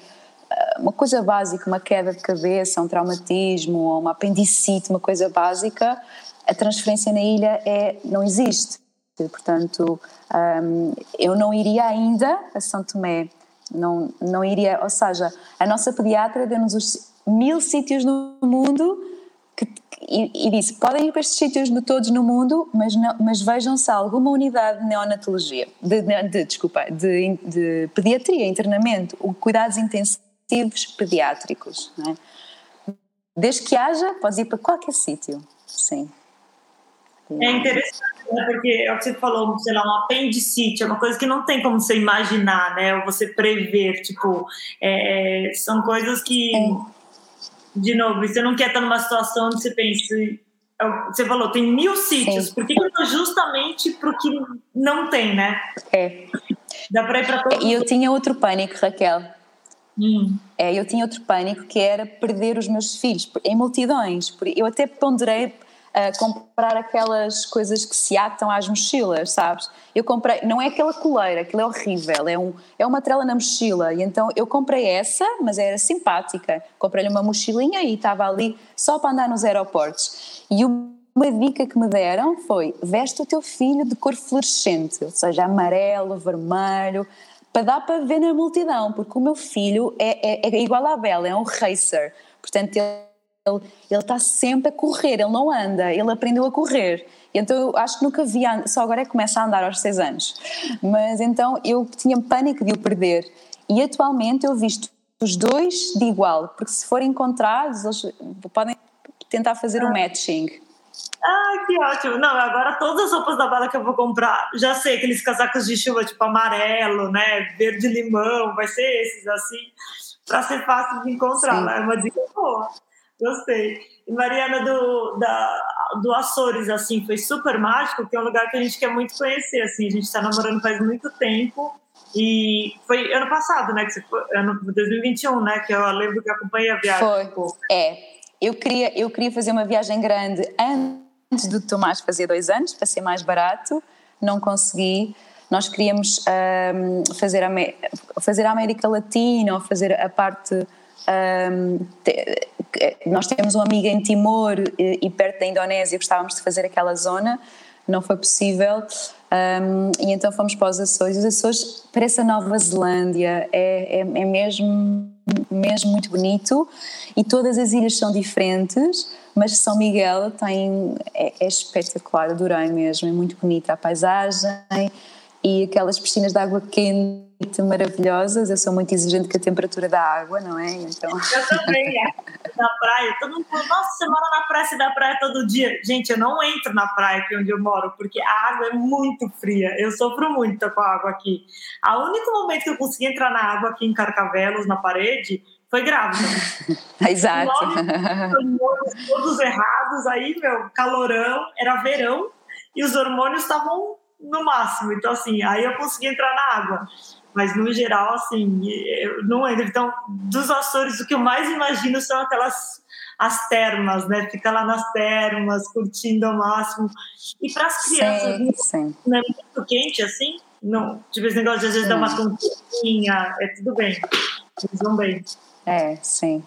ah, uma coisa básica, uma queda de cabeça, um traumatismo ou uma apendicite, uma coisa básica, a transferência na ilha é, não existe. Portanto, um, eu não iria ainda a São Tomé, não, não iria, ou seja, a nossa pediatra deu-nos os mil sítios no mundo que, e, e, disse: podem ir para estes sítios todos no mundo, mas, não, mas vejam se há alguma unidade de neonatologia, de, de, desculpa, de, de pediatria, internamento, cuidados intensivos pediátricos. É? Desde que haja, podes ir para qualquer sítio, sim. É interessante, né? porque é o que você falou, sei lá, um apendicite, é uma coisa que não tem como você imaginar, né? Ou você prever, tipo, é, são coisas que, é. de novo, você não quer estar numa situação onde você pensa, é você falou, tem mil sítios, Sim. por que não justamente para o que não tem, né? É. Dá para ir para todo E eu tinha outro pânico, Raquel. Hum. É, eu tinha outro pânico que era perder os meus filhos em multidões. Eu até ponderei a comprar aquelas coisas que se atam às mochilas, sabes? Eu comprei, não é aquela coleira, aquilo é horrível, é, um, é uma trela na mochila, e então eu comprei essa, mas era simpática. Comprei-lhe uma mochilinha e estava ali só para andar nos aeroportos. E uma dica que me deram foi: veste o teu filho de cor fluorescente, ou seja, amarelo, vermelho, para dar para ver na multidão, porque o meu filho é, é, é igual à Bela, é um racer. Portanto, ele ele, está sempre a correr, ele não anda, ele aprendeu a correr. Então eu acho que nunca vi, só agora é que começa a andar aos seis anos. Mas então eu tinha pânico de o perder. E atualmente eu visto os dois de igual, porque se forem encontrados, eles podem tentar fazer o um matching. Ah, que ótimo. Não, agora todas as roupas da bala que eu vou comprar, já sei, aqueles casacos de chuva tipo amarelo, né, verde limão, vai ser esses assim, para ser fácil de encontrar. Sim. É uma dica boa. Gostei. E Mariana, do, da, do Açores, assim, foi super mágico, que é um lugar que a gente quer muito conhecer, assim, a gente está namorando faz muito tempo, e foi ano passado, né, que você foi, ano 2021, né, que eu lembro que acompanhei a viagem. Foi, é. Eu queria, eu queria fazer uma viagem grande antes do Tomás fazer dois anos, para ser mais barato, não consegui. Nós queríamos um, fazer, a, fazer a América Latina, ou fazer a parte um, te, nós temos uma amiga em Timor e, e, perto da Indonésia, gostávamos de fazer aquela zona, não foi possível. Um, e então fomos para os Açores. Os Açores parece a Nova Zelândia, é, é, é mesmo, mesmo muito bonito e todas as ilhas são diferentes, mas São Miguel tem, é, é espetacular, adorei mesmo, é muito bonita a paisagem e aquelas piscinas de água quente maravilhosas. Eu sou muito exigente com a temperatura da água, não é? Então... Eu também, é. Na praia, todo mundo fala, nossa, você mora na praia, você vai à praia todo dia. Gente, eu não entro na praia aqui onde eu moro, porque a água é muito fria. Eu sofro muito com a água aqui. O único momento que eu consegui entrar na água aqui em Carcavelos, na parede, foi grávida. Exato. Hormônios todos errados, aí, meu, calorão, era verão, e os hormônios estavam no máximo. Então, assim, aí eu consegui entrar na água. Mas, no geral, assim, eu não entro. Então, dos Açores, o que eu mais imagino são aquelas as termas, né? Ficar lá nas termas, curtindo ao máximo. E para as crianças, sim, sim. não é muito quente assim? Não, tipo esse negócio de às vezes dar uma tontinha, é tudo bem. Eles vão bem. É, sim.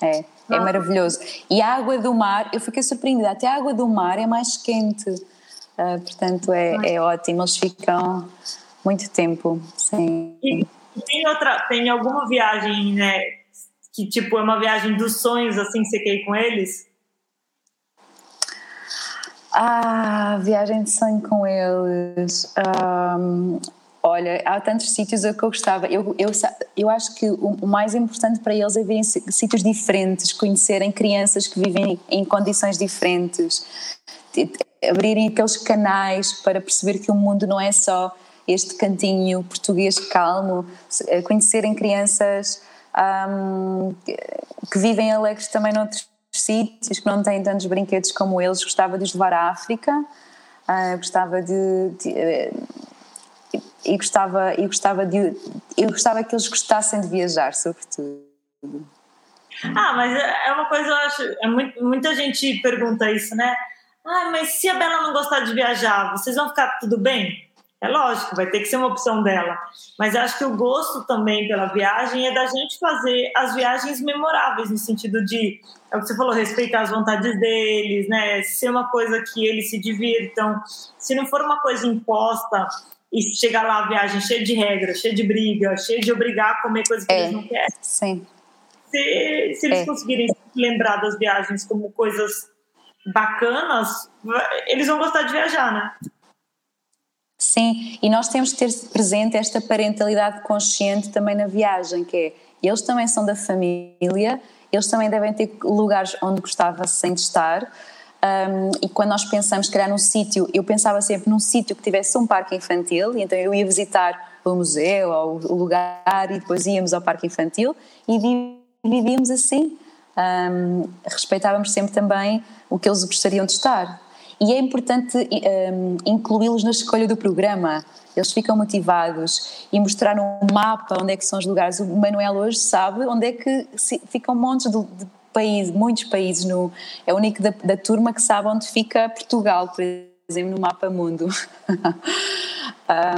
É, é maravilhoso. E a água do mar, eu fiquei surpreendida, até a água do mar é mais quente. Uh, portanto, é, é ótimo, eles ficam muito tempo. Sim. E tem outra, tem alguma viagem, né? Que tipo é uma viagem dos sonhos, assim, que você quer ir com eles? Ah, viagem de sonho com eles. Um, olha, há tantos sítios que eu gostava. Eu, eu, eu acho que o mais importante para eles é verem sítios diferentes, conhecerem crianças que vivem em condições diferentes abrirem aqueles canais para perceber que o mundo não é só este cantinho português calmo, eh, conhecerem crianças um, que vivem alegres também noutros sítios, que não têm tantos brinquedos como eles. Gostava de os levar à África, uh, gostava de, de uh, e gostava e gostava de eu gostava que eles gostassem de viajar sobretudo ah mas é, é uma coisa eu acho é muito, muita gente pergunta isso né ah, mas se a Bela não gostar de viajar, vocês vão ficar tudo bem? É lógico, vai ter que ser uma opção dela. Mas acho que o gosto também pela viagem é da gente fazer as viagens memoráveis, no sentido de, é o que você falou, respeitar as vontades deles, né? Ser uma coisa que eles se divirtam. Se não for uma coisa imposta e chegar lá a viagem cheia de regras, cheia de briga, cheia de obrigar a comer coisas que é, eles não querem. Sim. Se, se eles é. conseguirem lembrar das viagens como coisas bacanas, eles vão gostar de viajar, né? Sim, e nós temos que ter presente esta parentalidade consciente também na viagem, que é, eles também são da família, eles também devem ter lugares onde gostava-se de estar, um, e quando nós pensamos criar num sítio, eu pensava sempre num sítio que tivesse um parque infantil, e então eu ia visitar o museu ou o lugar e depois íamos ao parque infantil e vivíamos assim. Um, respeitávamos sempre também o que eles gostariam de estar. E é importante um, incluí-los na escolha do programa. Eles ficam motivados e mostrar um mapa onde é que são os lugares. O Manuel hoje sabe onde é que ficam montes de, de países, muitos países. No, é o único da, da, turma que sabe onde fica Portugal, por exemplo, no mapa mundo.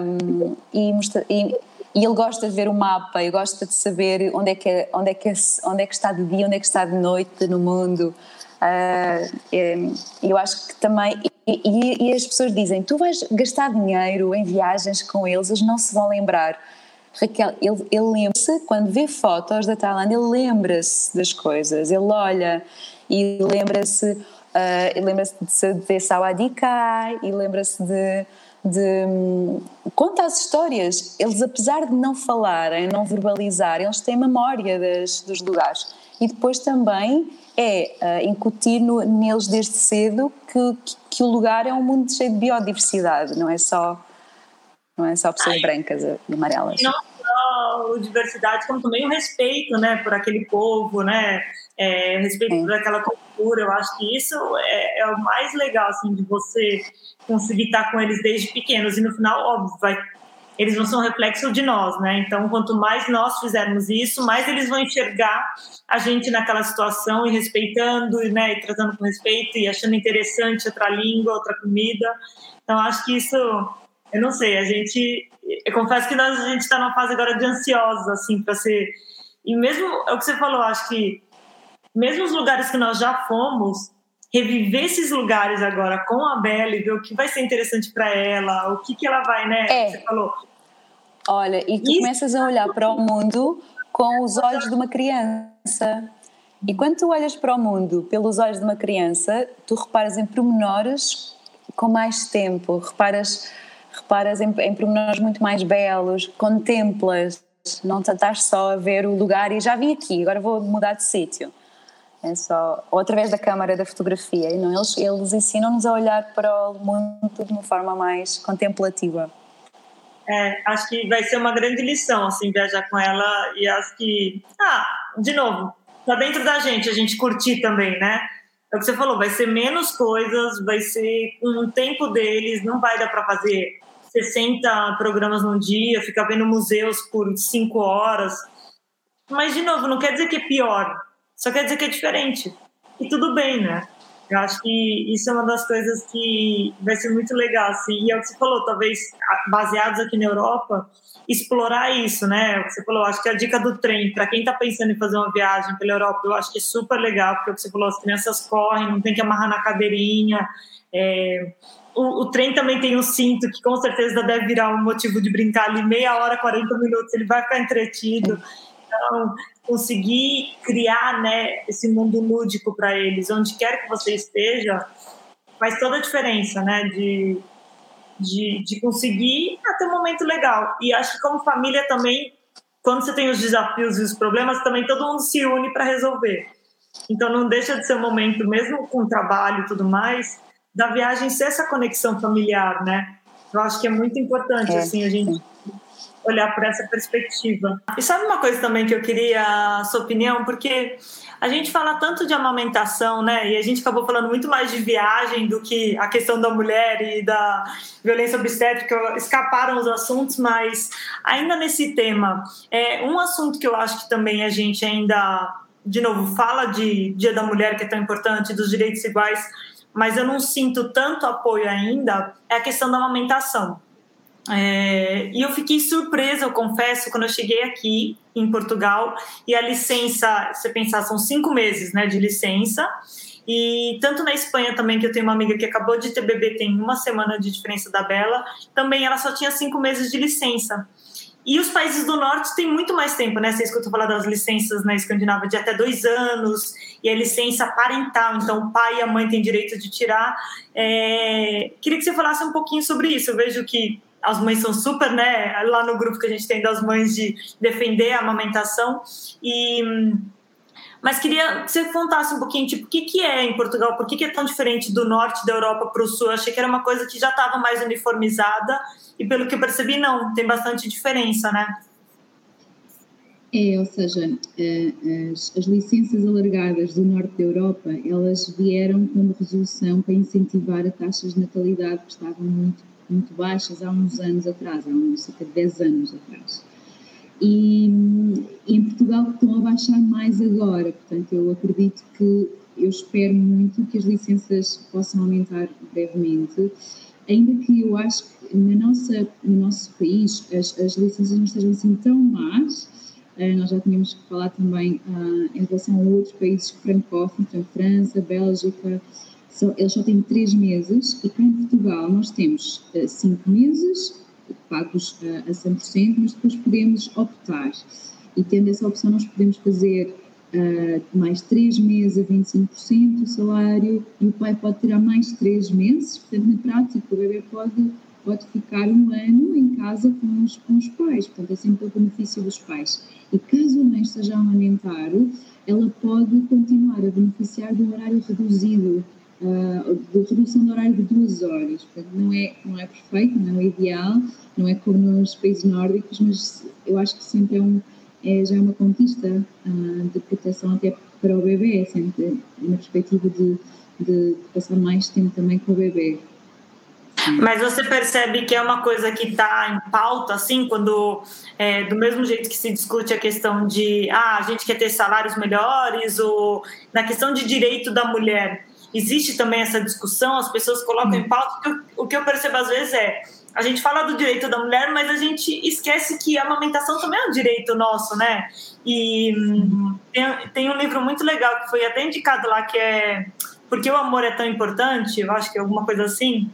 um, e, mostra, e, e, ele gosta de ver o mapa e gosta de saber onde é que, onde é que, onde é que está de dia, onde é que está de noite no mundo. Uh, eu acho que também. E, e, e, as pessoas dizem: tu vais gastar dinheiro em viagens com eles, eles não se vão lembrar. Raquel, ele, ele lembra-se, quando vê fotos da Tailândia, ele lembra-se das coisas, ele olha e lembra-se uh, lembra-se de ver Sawadika e lembra-se de, de um, conta as histórias. Eles, apesar de não falarem, não verbalizar, eles têm memória das, dos lugares. E depois também é uh, incutir no, neles desde cedo que, que, que, o lugar é um mundo cheio de biodiversidade, não é só, não é só pessoas Ai, brancas e amarelas. Não só a diversidade, como também o respeito né, por aquele povo, né, é, o respeito é. por aquela cultura. Eu acho que isso é, é, o mais legal assim, de você conseguir estar com eles desde pequenos. E no final, óbvio, vai eles não são reflexo de nós, né? Então, quanto mais nós fizermos isso, mais eles vão enxergar a gente naquela situação e respeitando, né? E tratando com respeito e achando interessante outra língua, outra comida. Então, acho que isso, eu não sei, a gente, eu confesso que nós, a gente está numa fase agora de ansiosos, assim, para ser. E mesmo, é o que você falou, acho que mesmo os lugares que nós já fomos, reviver esses lugares agora com a Bela e ver o que vai ser interessante para ela, o que, que ela vai, né? É. Você falou. Olha, e tu Isso. começas a olhar para o mundo com os olhos de uma criança. E quando tu olhas para o mundo pelos olhos de uma criança, tu reparas em pormenores com mais tempo, reparas, reparas em, em pormenores muito mais belos, contemplas, não estás só a ver o lugar e já vim aqui, agora vou mudar de sítio. É só, ou através da câmara da fotografia, não? Eles, eles ensinam-nos a olhar para o mundo de uma forma mais contemplativa. É, acho que vai ser uma grande lição, assim, viajar com ela e acho que, ah, de novo, tá dentro da gente, a gente curtir também, né? É o que você falou, vai ser menos coisas, vai ser um tempo deles, não vai dar para fazer 60 programas num dia, ficar vendo museus por 5 horas. Mas, de novo, não quer dizer que é pior, só quer dizer que é diferente. E tudo bem, né? Eu acho que isso é uma das coisas que vai ser muito legal, assim. E é o que você falou, talvez baseados aqui na Europa, explorar isso, né? O que você falou, acho que a dica do trem, para quem está pensando em fazer uma viagem pela Europa, eu acho que é super legal, porque é o que você falou, as crianças correm, não tem que amarrar na cadeirinha. É... O, o, trem também tem um cinto que com certeza deve virar um motivo de brincar ali meia hora, 40 minutos, ele vai ficar entretido. Então, conseguir criar né, esse mundo lúdico para eles, onde quer que você esteja, faz toda a diferença, né? De, de, de conseguir ter um momento legal. E acho que como família também, quando você tem os desafios e os problemas, também todo mundo se une para resolver. Então não deixa de ser um momento, mesmo com o trabalho e tudo mais, da viagem ser essa conexão familiar, né? Eu acho que é muito importante, é, assim, a gente olhar por essa perspectiva. E sabe uma coisa também que eu queria a sua opinião, porque a gente fala tanto de amamentação, né? E a gente acabou falando muito mais de viagem do que a questão da mulher e da violência obstétrica, escaparam os assuntos, mas ainda nesse tema, é um assunto que eu acho que também a gente ainda, de novo, fala de Dia da Mulher, que é tão importante, dos direitos iguais, mas eu não sinto tanto apoio ainda, é a questão da amamentação. É, e eu fiquei surpresa, eu confesso, quando eu cheguei aqui em Portugal e a licença, você pensar, são cinco meses né, de licença. E tanto na Espanha também, que eu tenho uma amiga que acabou de ter bebê, tem uma semana de diferença da Bela, também ela só tinha cinco meses de licença. E os países do norte têm muito mais tempo, né? Você escuta falar das licenças na Escandinávia de até dois anos, e a licença parental, então o pai e a mãe têm direito de tirar. É... Queria que você falasse um pouquinho sobre isso. Eu vejo que as mães são super, né? Lá no grupo que a gente tem das mães de defender a amamentação. E, mas queria que você contasse um pouquinho, tipo, o que, que é em Portugal? Por que, que é tão diferente do norte da Europa para o sul? Eu achei que era uma coisa que já estava mais uniformizada e, pelo que eu percebi, não. Tem bastante diferença, né? É, ou seja, eh, as, as, licenças alargadas do norte da Europa, elas vieram como resolução para incentivar a taxas de natalidade que estavam muito muito baixas há uns anos atrás, há uns cerca de 10 anos atrás. E, e em Portugal estão a baixar mais agora, portanto eu acredito que, eu espero muito que as licenças possam aumentar brevemente, ainda que eu acho que na nossa, no nosso país as, as licenças não estejam assim tão más, Uh, nós já tínhamos que falar também uh, em relação a outros países francófonos, então França, Bélgica, eles só têm três meses e cá em Portugal nós temos uh, cinco meses pagos uh, a 100%, mas depois podemos optar. E tendo essa opção, nós podemos fazer uh, mais três meses a 25% do salário e o pai pode tirar mais três meses. Portanto, na prática, o bebê pode, pode ficar um ano em casa com os, com os pais. Portanto, é sempre o benefício dos pais. E caso a mãe esteja a amamentar, ela pode continuar a beneficiar de um horário reduzido de redução do horário de duas horas. Portanto, não é, não é perfeito, não é ideal, não é como nos países nórdicos, mas eu acho que sempre é, um, é já uma conquista uh, de proteção até para o bebê, sempre na perspectiva de, de passar mais tempo também com o bebê. Mas você percebe que é uma coisa que está em pauta, assim, quando, é, do mesmo jeito que se discute a questão de, ah, a gente quer ter salários melhores, ou na questão de direito da mulher, existe também essa discussão, as pessoas colocam em pauta. O que eu percebo às vezes é a gente fala do direito da mulher, mas a gente esquece que a amamentação também é um direito nosso, né? E tem, tem um livro muito legal que foi até indicado lá, que é porque o amor é tão importante, eu acho que é alguma coisa assim,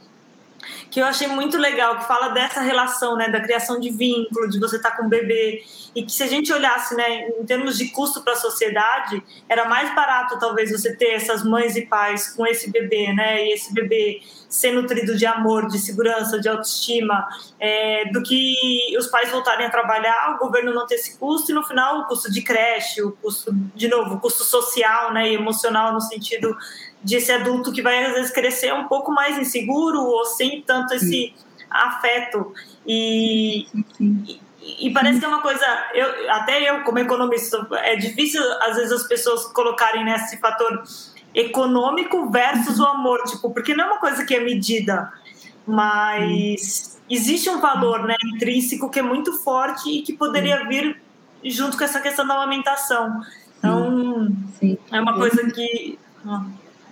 que eu achei muito legal, que fala dessa relação, né, da criação de vínculo, de você estar tá com o bebê, e que se a gente olhasse, né, em termos de custo para a sociedade, era mais barato talvez você ter essas mães e pais com esse bebê, né, e esse bebê ser nutrido de amor, de segurança, de autoestima, é, do que os pais voltarem a trabalhar, o governo não ter esse custo e no final o custo de creche, o custo, de novo, o custo social, né, e emocional no sentido de esse adulto que vai às vezes crescer um pouco mais inseguro ou sem tanto esse afeto. E, e, e parece que é uma coisa eu até eu como economista é difícil às vezes as pessoas colocarem nesse fator econômico versus o amor tipo porque não é uma coisa que é medida mas existe um valor né, intrínseco que é muito forte e que poderia vir junto com essa questão da amamentação. Então Sim. é uma coisa que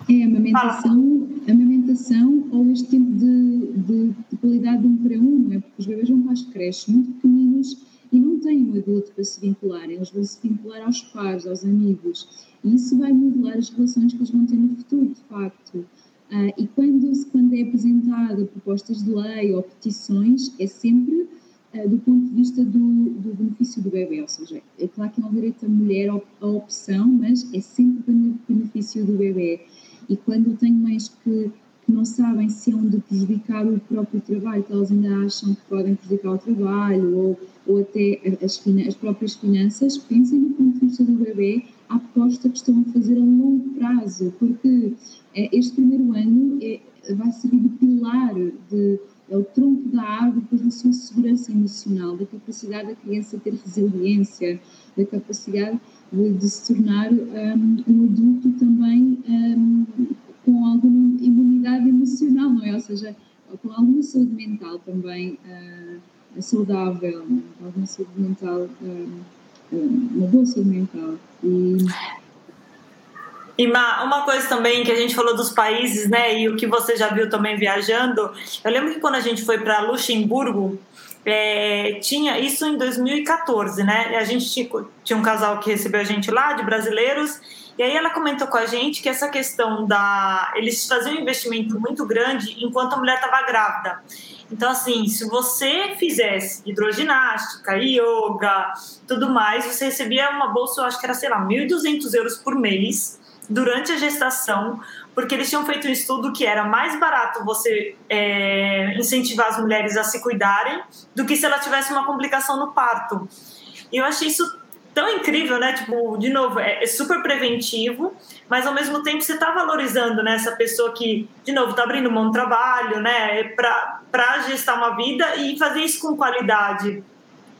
é a amamentação, amamentação ou este tempo de, de, de, qualidade de um para um, não é? Porque os bebês vão para as creches muito pequeninos e não têm um adulto para se vincular, eles vão se vincular aos pais, aos amigos, e isso vai modelar as relações que eles vão ter no futuro, de facto. Uh, e quando, quando é apresentada propostas de lei ou petições, é sempre uh, do ponto de vista do, do, benefício do bebê, ou seja, é claro que é um direito da mulher a opção, mas é sempre o benefício do bebê. E quando tenho mães que, que não sabem se hão de prejudicar o próprio trabalho, que elas ainda acham que podem prejudicar o trabalho ou, ou até as, as próprias finanças, pensem no ponto de vista do bebê a aposta que estão a fazer a longo prazo, porque é, este primeiro ano é, vai servir de pilar, de, é o tronco da árvore depois da sua segurança emocional, da capacidade da criança ter resiliência, da capacidade de, se tornar um, um adulto também um, com alguma imunidade emocional, não é? Ou seja, com alguma saúde mental também uh, saudável, alguma saúde mental, uh, uma boa saúde mental. E, e uma coisa também que a gente falou dos países, né, e o que você já viu também viajando, eu lembro que quando a gente foi para Luxemburgo, é, tinha isso em 2014, né? A gente tinha, tinha um casal que recebeu a gente lá, de brasileiros, e aí ela comentou com a gente que essa questão da. Eles faziam um investimento muito grande enquanto a mulher estava grávida. Então, assim, se você fizesse hidroginástica, yoga, tudo mais, você recebia uma bolsa, eu acho que era, sei lá, 1.200 euros por mês durante a gestação porque eles tinham feito um estudo que era mais barato você é, incentivar as mulheres a se cuidarem do que se ela tivesse uma complicação no parto. E eu achei isso tão incrível, né? Tipo, de novo, é, é super preventivo, mas ao mesmo tempo você está valorizando né, essa pessoa que, de novo, está abrindo mão do trabalho, né? Para gestar uma vida e fazer isso com qualidade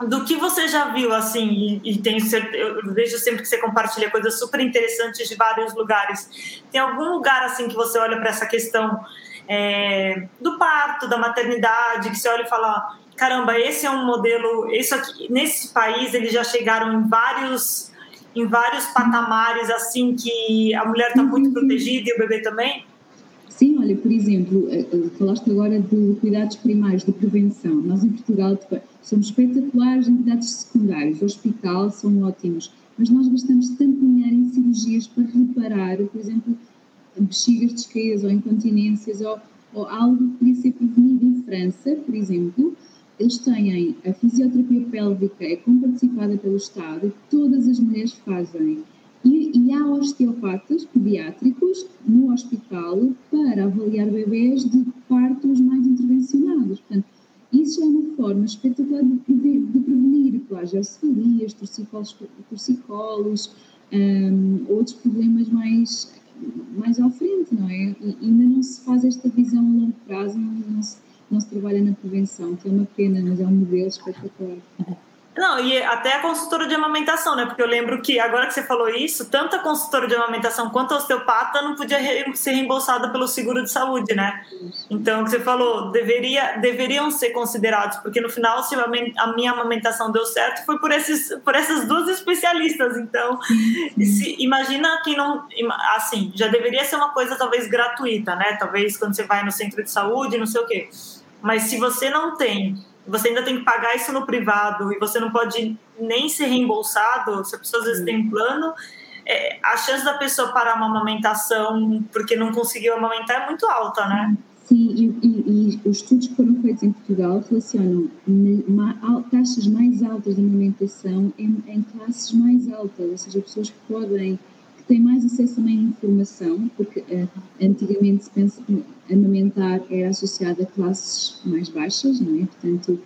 do que você já viu, assim, e, e tenho eu vejo sempre que você compartilha coisas super interessantes de vários lugares. Tem algum lugar, assim, que você olha para essa questão é, do parto, da maternidade, que você olha e fala: caramba, esse é um modelo, isso aqui, nesse país eles já chegaram em vários em vários patamares assim que a mulher está muito protegida e o bebê também? Sim, olha, por exemplo, eh, eh, falaste agora de cuidados primários, de prevenção. Nós em Portugal somos espetaculares cuidados secundários, o hospital são ótimos, mas nós gastamos tanto dinheiro em cirurgias para reparar, por exemplo, bexigas descaídas ou incontinências ou, ou algo que podia ser prevenido em França, por exemplo. Eles têm a fisioterapia pélvica, é comparticipada pelo Estado, todas as mulheres fazem e, e há osteopatas pediátricos no hospital para avaliar bebês de partos mais intervencionados. Portanto, isso é uma forma espetacular de, de, de prevenir plagiocefalias, torcicolos, torcicolos um, outros problemas mais, mais à frente, não é? E ainda não se faz esta visão a longo prazo, não, não, se, não se trabalha na prevenção, que é uma pena, mas é um modelo espetacular. Não, e até a consultora de amamentação, né? Porque eu lembro que, agora que você falou isso, tanto a consultora de amamentação quanto a osteopata não podia ser reembolsada pelo seguro de saúde, né? Então, o que você falou, deveria, deveriam ser considerados, porque no final, se a minha amamentação deu certo, foi por, esses, por essas duas especialistas. Então, se, imagina quem não. Assim, já deveria ser uma coisa talvez gratuita, né? Talvez quando você vai no centro de saúde, não sei o quê. Mas se você não tem você ainda tem que pagar isso no privado e você não pode nem ser reembolsado, se a pessoa às vezes tem um plano, é, a chance da pessoa parar uma amamentação porque não conseguiu amamentar é muito alta, né? Sim, e, e, e os estudos que foram feitos em Portugal relacionam taxas mais altas de amamentação em, em classes mais altas, ou seja, pessoas que podem têm mais acesso também à informação, porque uh, antigamente se pensa que amamentar era associado a classes mais baixas, não é? Portanto,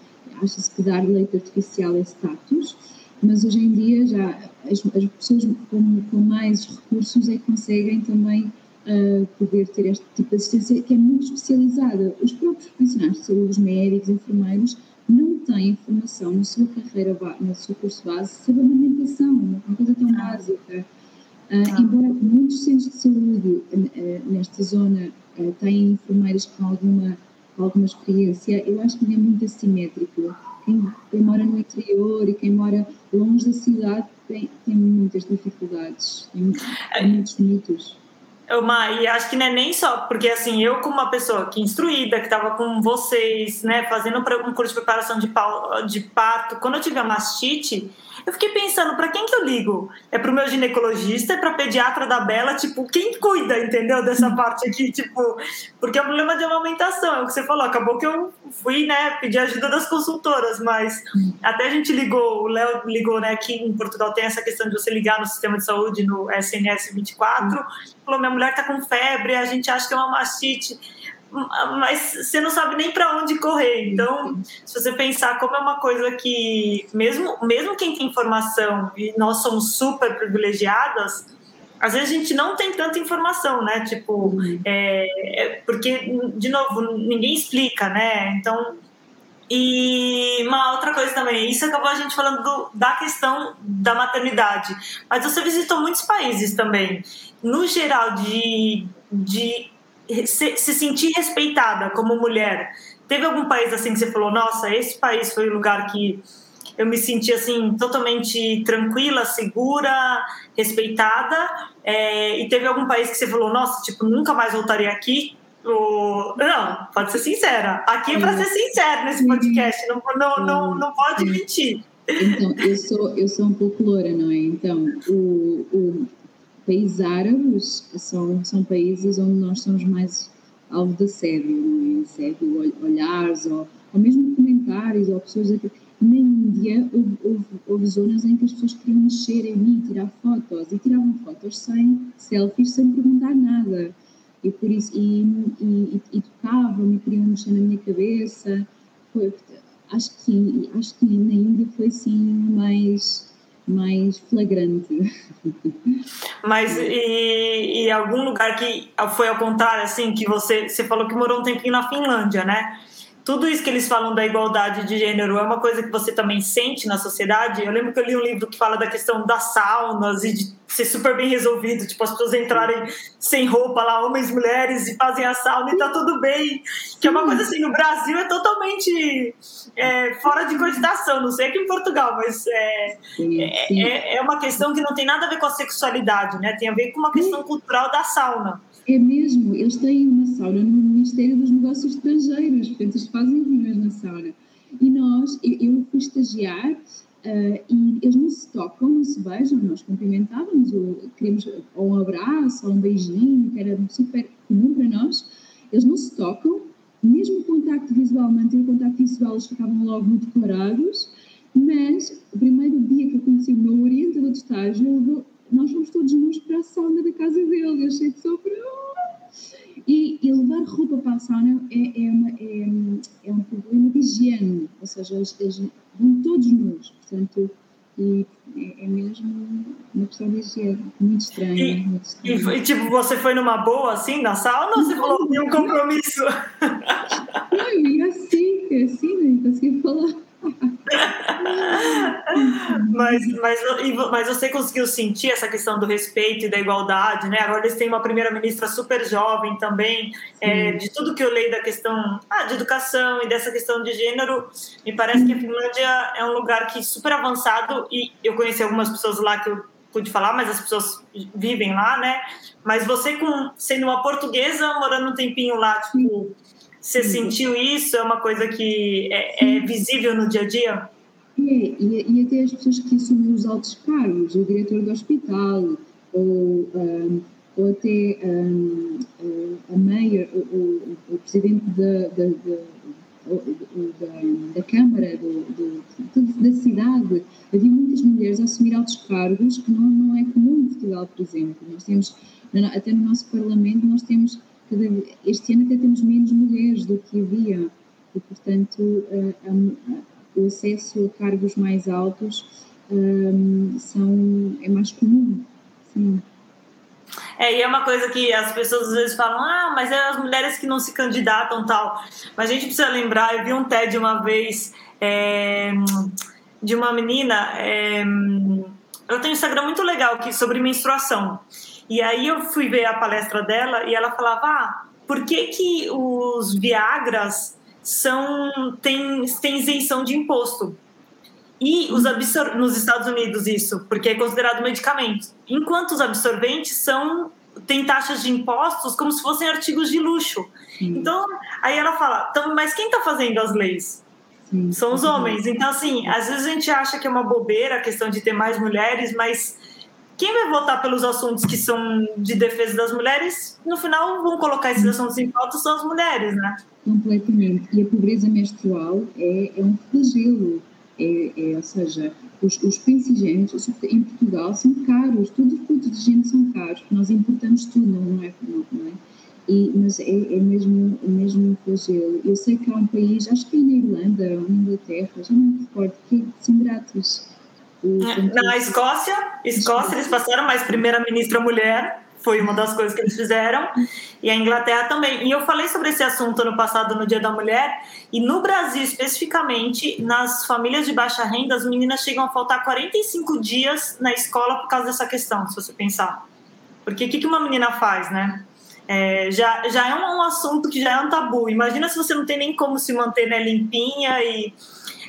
acha-se que dar leite artificial é status, mas hoje em dia já as, as pessoas com, com, mais recursos é que conseguem também uh, poder ter este tipo de assistência que é muito especializada. Os próprios profissionais de saúde, os médicos, enfermeiros, não têm informação na sua carreira, no seu curso base, sobre amamentação, uma coisa tão ah. básica. Uh, embora muitos centros de saúde uh, nesta zona uh, tenham enfermeiros com alguma, alguma experiência, eu acho que é muito assimétrico. Quem, quem, mora no interior e quem mora longe da cidade tem, tem muitas dificuldades, tem, tem muitos mitos. Uma, e acho que não é nem só, porque assim, eu como uma pessoa que instruída, que estava com vocês, né, fazendo um curso de preparação de, de parto, quando eu tive a mastite, eu fiquei pensando, para quem que eu ligo? É pro meu ginecologista, é pra pediatra da Bela, tipo, quem cuida, entendeu, dessa parte aqui, tipo, porque é um problema de amamentação, é o que você falou, acabou que eu fui, né, pedir ajuda das consultoras, mas até a gente ligou, o Léo ligou, né, aqui em Portugal tem essa questão de você ligar no sistema de saúde, no SNS 24, falou, minha mulher tá com febre, a gente acha que é uma mastite, mas você não sabe nem para onde correr. Então, se você pensar como é uma coisa que, mesmo, mesmo quem tem informação, e nós somos super privilegiadas, às vezes a gente não tem tanta informação, né? Tipo, uhum. é, é, porque, de novo, ninguém explica, né? Então, e uma outra coisa também, isso acabou a gente falando do, da questão da maternidade, mas você visitou muitos países também. No geral, de, de se, se sentir respeitada como mulher. Teve algum país assim que você falou, nossa, esse país foi o lugar que eu me senti assim totalmente tranquila, segura, respeitada. É, e teve algum país que você falou, nossa, tipo, nunca mais voltaria aqui? Ou... Não, pode ser sincera. Aqui é para ser sincero nesse podcast, não, não, não, não pode mentir. Então, eu sou, eu sou um pouco loura, não é? Então, o, o, países árabes são, são países onde nós somos mais alvo de assédio, não é? Assédio, olhares, ou, ou mesmo comentários, ou pessoas. Aqui. Na Índia, houve, houve, houve, zonas em que as pessoas queriam mexer em mim, tirar fotos, e tiravam fotos sem selfies, sem perguntar nada. E por isso, e, e, e, e tocavam-me, queriam mexer na minha cabeça. Foi, acho que sim, acho que na Índia foi sim mais mais flagrante. Mas e, e algum lugar que foi ao contrário, assim, que você, você falou que morou um tempinho na Finlândia, né? Tudo isso que eles falam da igualdade de gênero é uma coisa que você também sente na sociedade? Eu lembro que eu li um livro que fala da questão das saunas e de ser super bem resolvido, tipo, as pessoas entrarem sem roupa lá, homens, mulheres, e fazem a sauna e tá tudo bem. Que é uma coisa assim, no Brasil é totalmente é, fora de cogitação, não sei aqui em Portugal, mas é, é. É, é, uma questão que não tem nada a ver com a sexualidade, né? Tem a ver com uma questão cultural da sauna. É mesmo, eles têm uma sauna no Ministério dos Negócios Estrangeiros, portanto, eles fazem reuniões na sauna. E nós, eu fui estagiar Uh, e eles não se tocam, não se beijam, nós cumprimentávamos, ou queríamos ou um abraço, ou um beijinho, que era super comum para nós. Eles não se tocam, mesmo o contacto visual, manter o contacto visual, eles ficavam logo muito parados. Mas o primeiro dia que eu conheci o meu orientador de estágio, nós fomos todos juntos para a sauna da casa dele. Eu achei que só para. E, e, levar roupa para a sauna é, é, uma, é, é um problema de higiene, ou seja, eles, eles vão todos nus, portanto, e é, é mesmo uma higiene, muito estranha. E, muito estranha. E, e, tipo, você foi numa boa, assim, na sauna, ou você falou que um compromisso? Não, eu ia assim, assim, nem consegui falar mas, mas, mas você conseguiu sentir essa questão do respeito e da igualdade, né? Agora eles têm uma primeira-ministra super jovem também, é, de tudo que eu leio da questão ah, de educação e dessa questão de gênero, me parece que a Finlândia é um lugar que super avançado e eu conheci algumas pessoas lá que eu pude falar, mas as pessoas vivem lá, né? Mas você com sendo uma portuguesa morando um tempinho lá, tipo você sentiu isso? É uma coisa que é, é visível no dia a dia? É, e, e, até as pessoas que assumem os altos cargos, o diretor do hospital, ou um, ou até um, a mayor, o, o, presidente da, da, da da, da Câmara, do, do, da cidade, havia muitas mulheres a assumir altos cargos que não, não é comum em Portugal, por exemplo. Nós temos, até no nosso Parlamento, nós temos, este ano até temos menos mulheres do que havia, e portanto o acesso a cargos mais altos um, são, é mais comum. Sim. É, e é uma coisa que as pessoas às vezes falam, ah, mas é as mulheres que não se candidatam tal. Mas a gente precisa lembrar, eu vi um TED uma vez é, de uma menina, é, eu tenho um Instagram muito legal aqui sobre menstruação. E aí eu fui ver a palestra dela e ela falava, ah, por que, que os Viagras são, têm, têm isenção de imposto? E os absor nos Estados Unidos isso, porque é considerado medicamento. Enquanto os absorventes são têm taxas de impostos como se fossem artigos de luxo. Sim. Então, aí ela fala, então, mas quem está fazendo as leis? Sim. São os homens. Então, assim, às vezes a gente acha que é uma bobeira a questão de ter mais mulheres, mas quem vai votar pelos assuntos que são de defesa das mulheres, no final vão colocar esses assuntos em pauta são as mulheres, né? Completamente. E a pobreza menstrual é, é um flagelo é, é, ou seja, os, os em Portugal são caros, todos os produtos de higiene são caros, nós importamos tudo, não é? Não, não é? E, mas é, é mesmo, é mesmo um flagelo. Eu sei que há um país, acho que é na Irlanda ou na Inglaterra, já não me recordo, que são grátis. Na Escócia, Escócia, eles passaram mais primeira-ministra mulher, foi uma das coisas que eles fizeram, e a Inglaterra também. E eu falei sobre esse assunto no passado, no Dia da Mulher, e no Brasil especificamente, nas famílias de baixa renda, as meninas chegam a faltar 45 dias na escola por causa dessa questão, se você pensar. Porque o que uma menina faz, né? É, já, já é um, um, assunto que já é um tabu. Imagina se você não tem nem como se manter né, limpinha e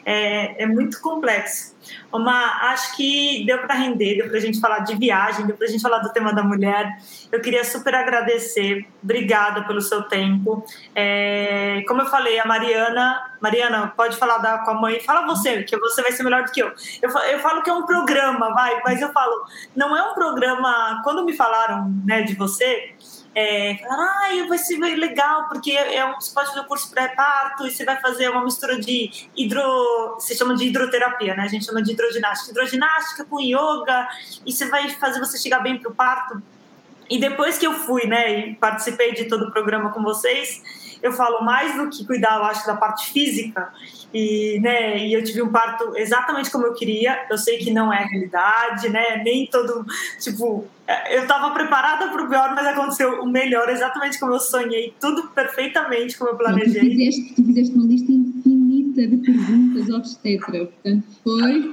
é, é muito complexo. Uma, acho que deu para render, deu para a gente falar de viagem, deu para a gente falar do tema da mulher. Eu queria super agradecer, obrigada pelo seu tempo. É, como eu falei, a Mariana, Mariana, pode falar da, com a mãe, fala você, que você vai ser melhor do que eu. eu. Eu falo que é um programa, vai, mas eu falo, não é um programa. Quando me falaram né, de você, é, ah, vai ser legal, porque é um, você fazer um curso pré-parto e você vai fazer uma mistura de hidro. Se chama de hidroterapia, né? A gente chama de hidroginástica. Hidroginástica com yoga, e você vai fazer você chegar bem para o parto. E depois que eu fui, né, e participei de todo o programa com vocês, eu falo mais do que cuidar, eu acho, da parte física. E, né, e eu tive um parto exatamente como eu queria. Eu sei que não é realidade, né? Nem todo. Tipo, eu estava preparada para o pior, mas aconteceu o melhor, exatamente como eu sonhei. Tudo perfeitamente como eu planejei. Tu fizeste, tu fizeste uma lista infinita de perguntas obstetra, portanto, foi.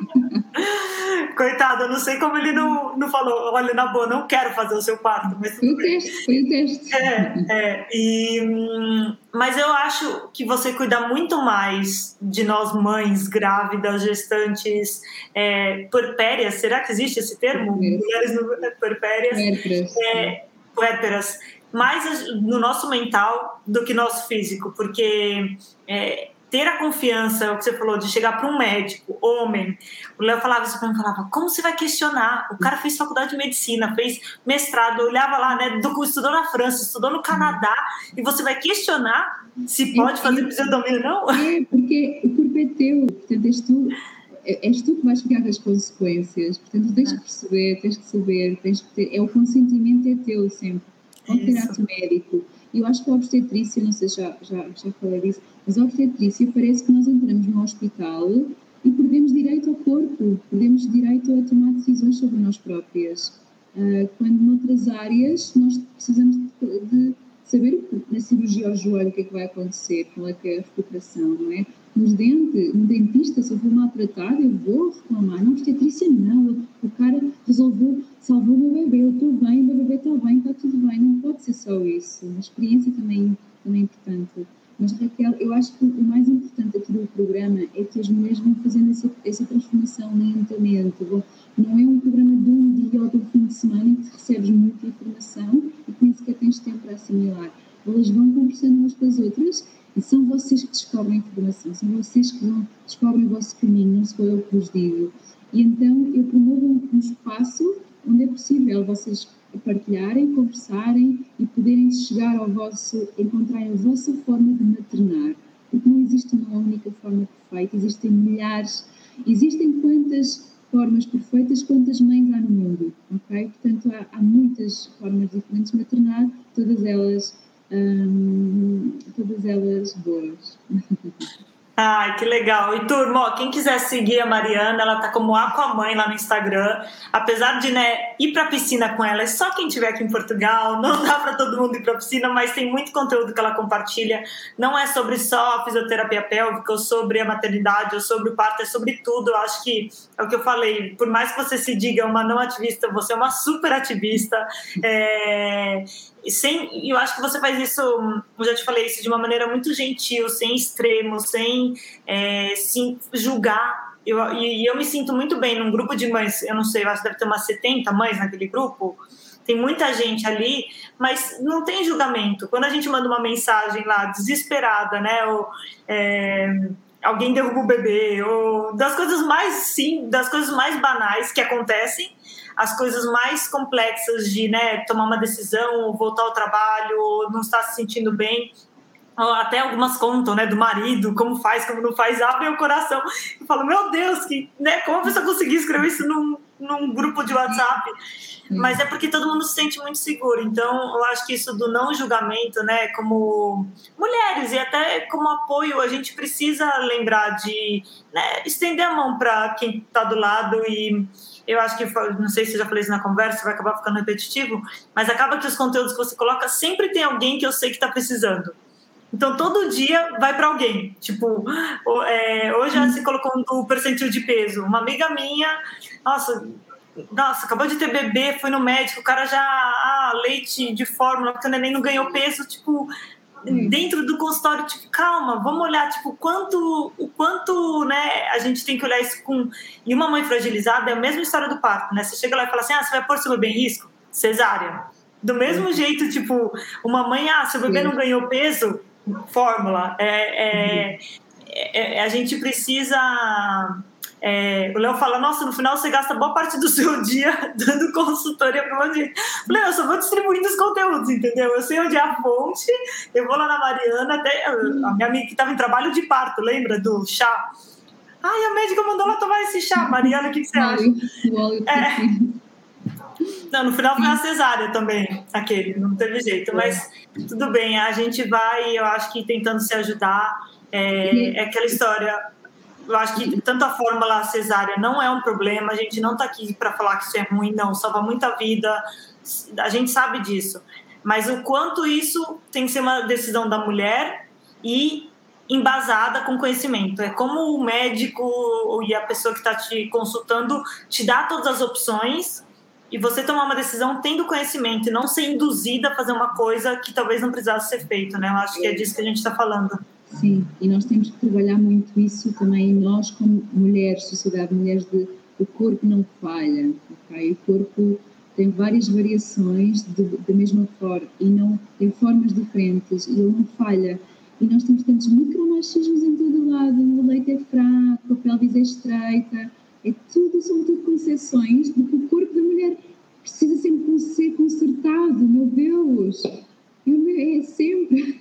Coitado, eu não sei como ele não, não falou, olha, na boa, não quero fazer o seu parto. Mas foi o teste, foi o teste. É, é. E, hum, mas eu acho que você cuida muito mais de nós mães, grávidas, gestantes, é, puerpérias, será que existe esse termo? Mulheres puerpérias. É, puérperas mais no nosso mental do que nosso físico, porque é, ter a confiança, o que você falou, de chegar para um médico, homem. O Léo falava isso para mim, falava, como você vai questionar? O cara fez faculdade de medicina, fez mestrado, olhava lá, né, do, estudou na França, estudou no Canadá, e você vai questionar se pode fazer episiotomia ou não? É, porque o corpo é teu, portanto, és tu, és tu que vais ficar com as consequências, portanto, tens que perceber, tens que saber, tens que ter, é o consentimento é teu sempre, ter ato médico. Eu acho que a obstetrícia, não sei se já, já, já falei disso, mas a obstetrícia parece que nós entramos no hospital e perdemos direito ao corpo, perdemos direito a tomar decisões sobre nós próprias. Uh, quando noutras áreas nós precisamos de, de saber na cirurgia ao joelho o que é que vai acontecer, qual é que é a recuperação, não é? Nos dentes, no dentista, se eu for maltratado, eu vou reclamar. Na obstetrícia, não. O cara resolveu, salvou o meu bebê, eu estou bem, o meu bebê está bem, está tudo bem. Não pode ser só isso. A experiência também, também é importante. Mas, Raquel, eu acho que o mais importante aqui do programa é que as mulheres vão fazendo essa, essa transformação lentamente. Não é um programa de um dia ou de um fim de semana em que recebes muita informação e que nem sequer tens tempo para assimilar. Elas vão conversando umas com as outras e são vocês que descobrem a informação, são vocês que vão, descobrem o vosso caminho, não sou eu que vos digo. E então eu promovo um, um espaço onde é possível vocês partilharem, conversarem e poderem chegar ao vosso, encontrarem a vossa forma de maternar. Porque não existe uma única forma perfeita, existem milhares, existem quantas formas perfeitas, quantas mães há no mundo, ok? Portanto, há, há muitas formas diferentes de maternar, todas elas, hum, todas elas boas. Ai, que legal. E turma, ó, quem quiser seguir a Mariana, ela tá como Aquamãe lá no Instagram. Apesar de né, ir pra piscina com ela, é só quem estiver aqui em Portugal, não dá para todo mundo ir pra piscina, mas tem muito conteúdo que ela compartilha. Não é sobre só a fisioterapia pélvica, ou sobre a maternidade, ou sobre o parto, é sobre tudo. Eu acho que é o que eu falei, por mais que você se diga uma não ativista, você é uma super ativista. É sem, eu acho que você faz isso, eu já te falei isso, de uma maneira muito gentil, sem extremos, sem é, se julgar. Eu, e eu me sinto muito bem num grupo de mães, eu não sei, eu acho que deve ter umas 70 mães naquele grupo, tem muita gente ali, mas não tem julgamento. Quando a gente manda uma mensagem lá desesperada, né, ou é, alguém derruba o bebê, ou das coisas mais sim, das coisas mais banais que acontecem, as coisas mais complexas de né, tomar uma decisão, voltar ao trabalho, não estar se sentindo bem. Até algumas contam, né, do marido, como faz, como não faz, abrem o coração e falam, meu Deus, que, né, como a pessoa conseguiu escrever isso num, num grupo de WhatsApp? Mas é porque todo mundo se sente muito seguro. Então, eu acho que isso do não julgamento, né, como mulheres e até como apoio, a gente precisa lembrar de né, estender a mão para quem está do lado e eu acho que, não sei se já falei isso na conversa, vai acabar ficando repetitivo, mas acaba que os conteúdos que você coloca sempre tem alguém que eu sei que está precisando. Então, todo dia vai para alguém. Tipo, é, hoje já se colocou um percentil de peso. Uma amiga minha, nossa, nossa, acabou de ter bebê, foi no médico, o cara já, ah, leite de fórmula, porque o neném não ganhou peso, tipo, dentro do consultório, tipo, calma, vamos olhar, tipo, quanto, o quanto, né, a gente tem que olhar isso com... E uma mãe fragilizada é a mesma história do parto, né? Você chega lá e fala assim, ah, você vai pôr seu bebê em risco? Cesárea. Do mesmo jeito, tipo, uma mãe, ah, seu bebê não ganhou peso? Fórmula. É, é, é, é a gente precisa é, o Léo fala, nossa, no final você gasta boa parte do seu dia dando consultoria para uma gente. Falei, eu só vou distribuindo os conteúdos, entendeu? Eu sei onde é a fonte, eu vou lá na Mariana, até a minha amiga que estava em trabalho de parto, lembra do chá? Ai, a médica mandou ela tomar esse chá. Mariana, o que, que você acha? É. Não, no final foi a cesárea também, aquele, não teve jeito, mas tudo bem, a gente vai, eu acho que tentando se ajudar. É, é aquela história, eu acho que tanto a fórmula cesárea não é um problema, a gente não está aqui para falar que isso é ruim, não, salva muita vida, a gente sabe disso. Mas o quanto isso tem que ser uma decisão da mulher e embasada com conhecimento. É como o médico e a pessoa que está te consultando te dá todas as opções e você tomar uma decisão tendo conhecimento e não ser induzida a fazer uma coisa que talvez não precisasse ser feito, né? Eu acho que é disso que a gente está falando. Sim, e nós temos que trabalhar muito isso também nós como mulheres, sociedade mulheres de o corpo não falha, ok? O corpo tem várias variações da mesma forma e não tem formas diferentes e ele não falha. E nós temos tantos micromachismos em todo lado, o leite é fraco, a pelvis é estreita, é tudo, são tudo concessões de que o corpo da mulher precisa sempre ser consertado, meu Deus! Sempre.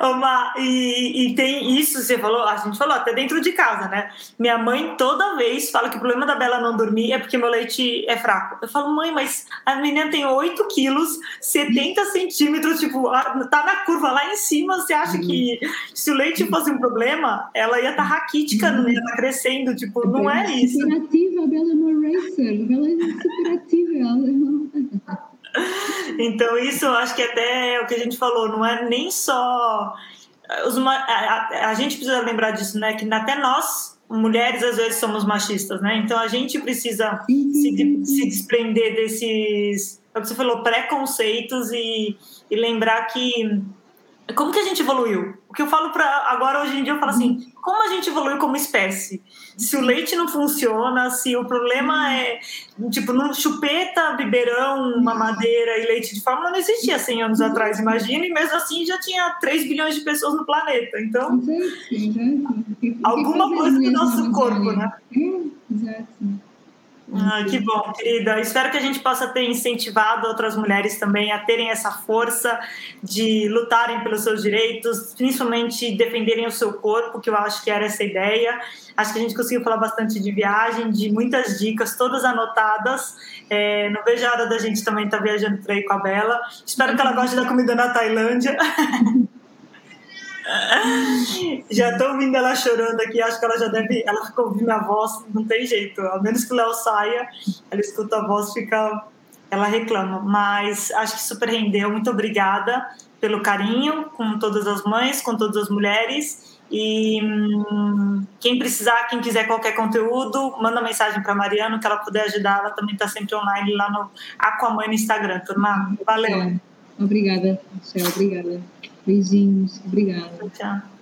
Uma, e, e tem isso, você falou, a gente falou até dentro de casa, né? Minha mãe toda vez fala que o problema da Bela não dormir é porque meu leite é fraco. Eu falo, mãe, mas a menina tem 8 quilos, 70 centímetros, tipo, tá na curva lá em cima. Você acha que se o leite fosse um problema, ela ia estar tá raquítica, não ia estar tá crescendo? Tipo, não é isso. Superativa, a Bela é uma racer, a Bela é superativa, ela é uma... Então, isso eu acho que até é o que a gente falou, não é nem só. Os, a, a, a gente precisa lembrar disso, né? Que até nós, mulheres, às vezes somos machistas, né? Então a gente precisa se, se desprender desses. É o que você falou, preconceitos e, e lembrar que como que a gente evoluiu? O que eu falo para agora hoje em dia eu falo assim, como a gente evoluiu como espécie? Se o leite não funciona, se o problema é tipo não chupeta, biberão, mamadeira e leite de fórmula não existia 100 anos atrás, imagina, e mesmo assim já tinha 3 bilhões de pessoas no planeta. Então, alguma coisa do nosso corpo, né? Exato. Ah, que bom, querida. Espero que a gente possa ter incentivado outras mulheres também a terem essa força de lutarem pelos seus direitos, principalmente defenderem o seu corpo, que eu acho que era essa ideia. Acho que a gente conseguiu falar bastante de viagem, de muitas dicas, todas anotadas. É, não vejo a hora da gente também estar tá viajando por aí com a Bela. Espero que ela goste da comida na Tailândia. já estou ouvindo ela chorando aqui, acho que ela já deve. Ela ficou ouvindo a voz, não tem jeito. A menos que o Léo saia, ela escuta a voz, fica. Ela reclama. Mas acho que super rendeu. Muito obrigada pelo carinho com todas as mães, com todas as mulheres. E hum, quem precisar, quem quiser qualquer conteúdo, manda mensagem para Mariana que ela puder ajudar. Ela também está sempre online lá no Aquamãe no Instagram, turma. Valeu. Obrigada, Michelle. Obrigada. Beijinhos. Obrigada. Tchau.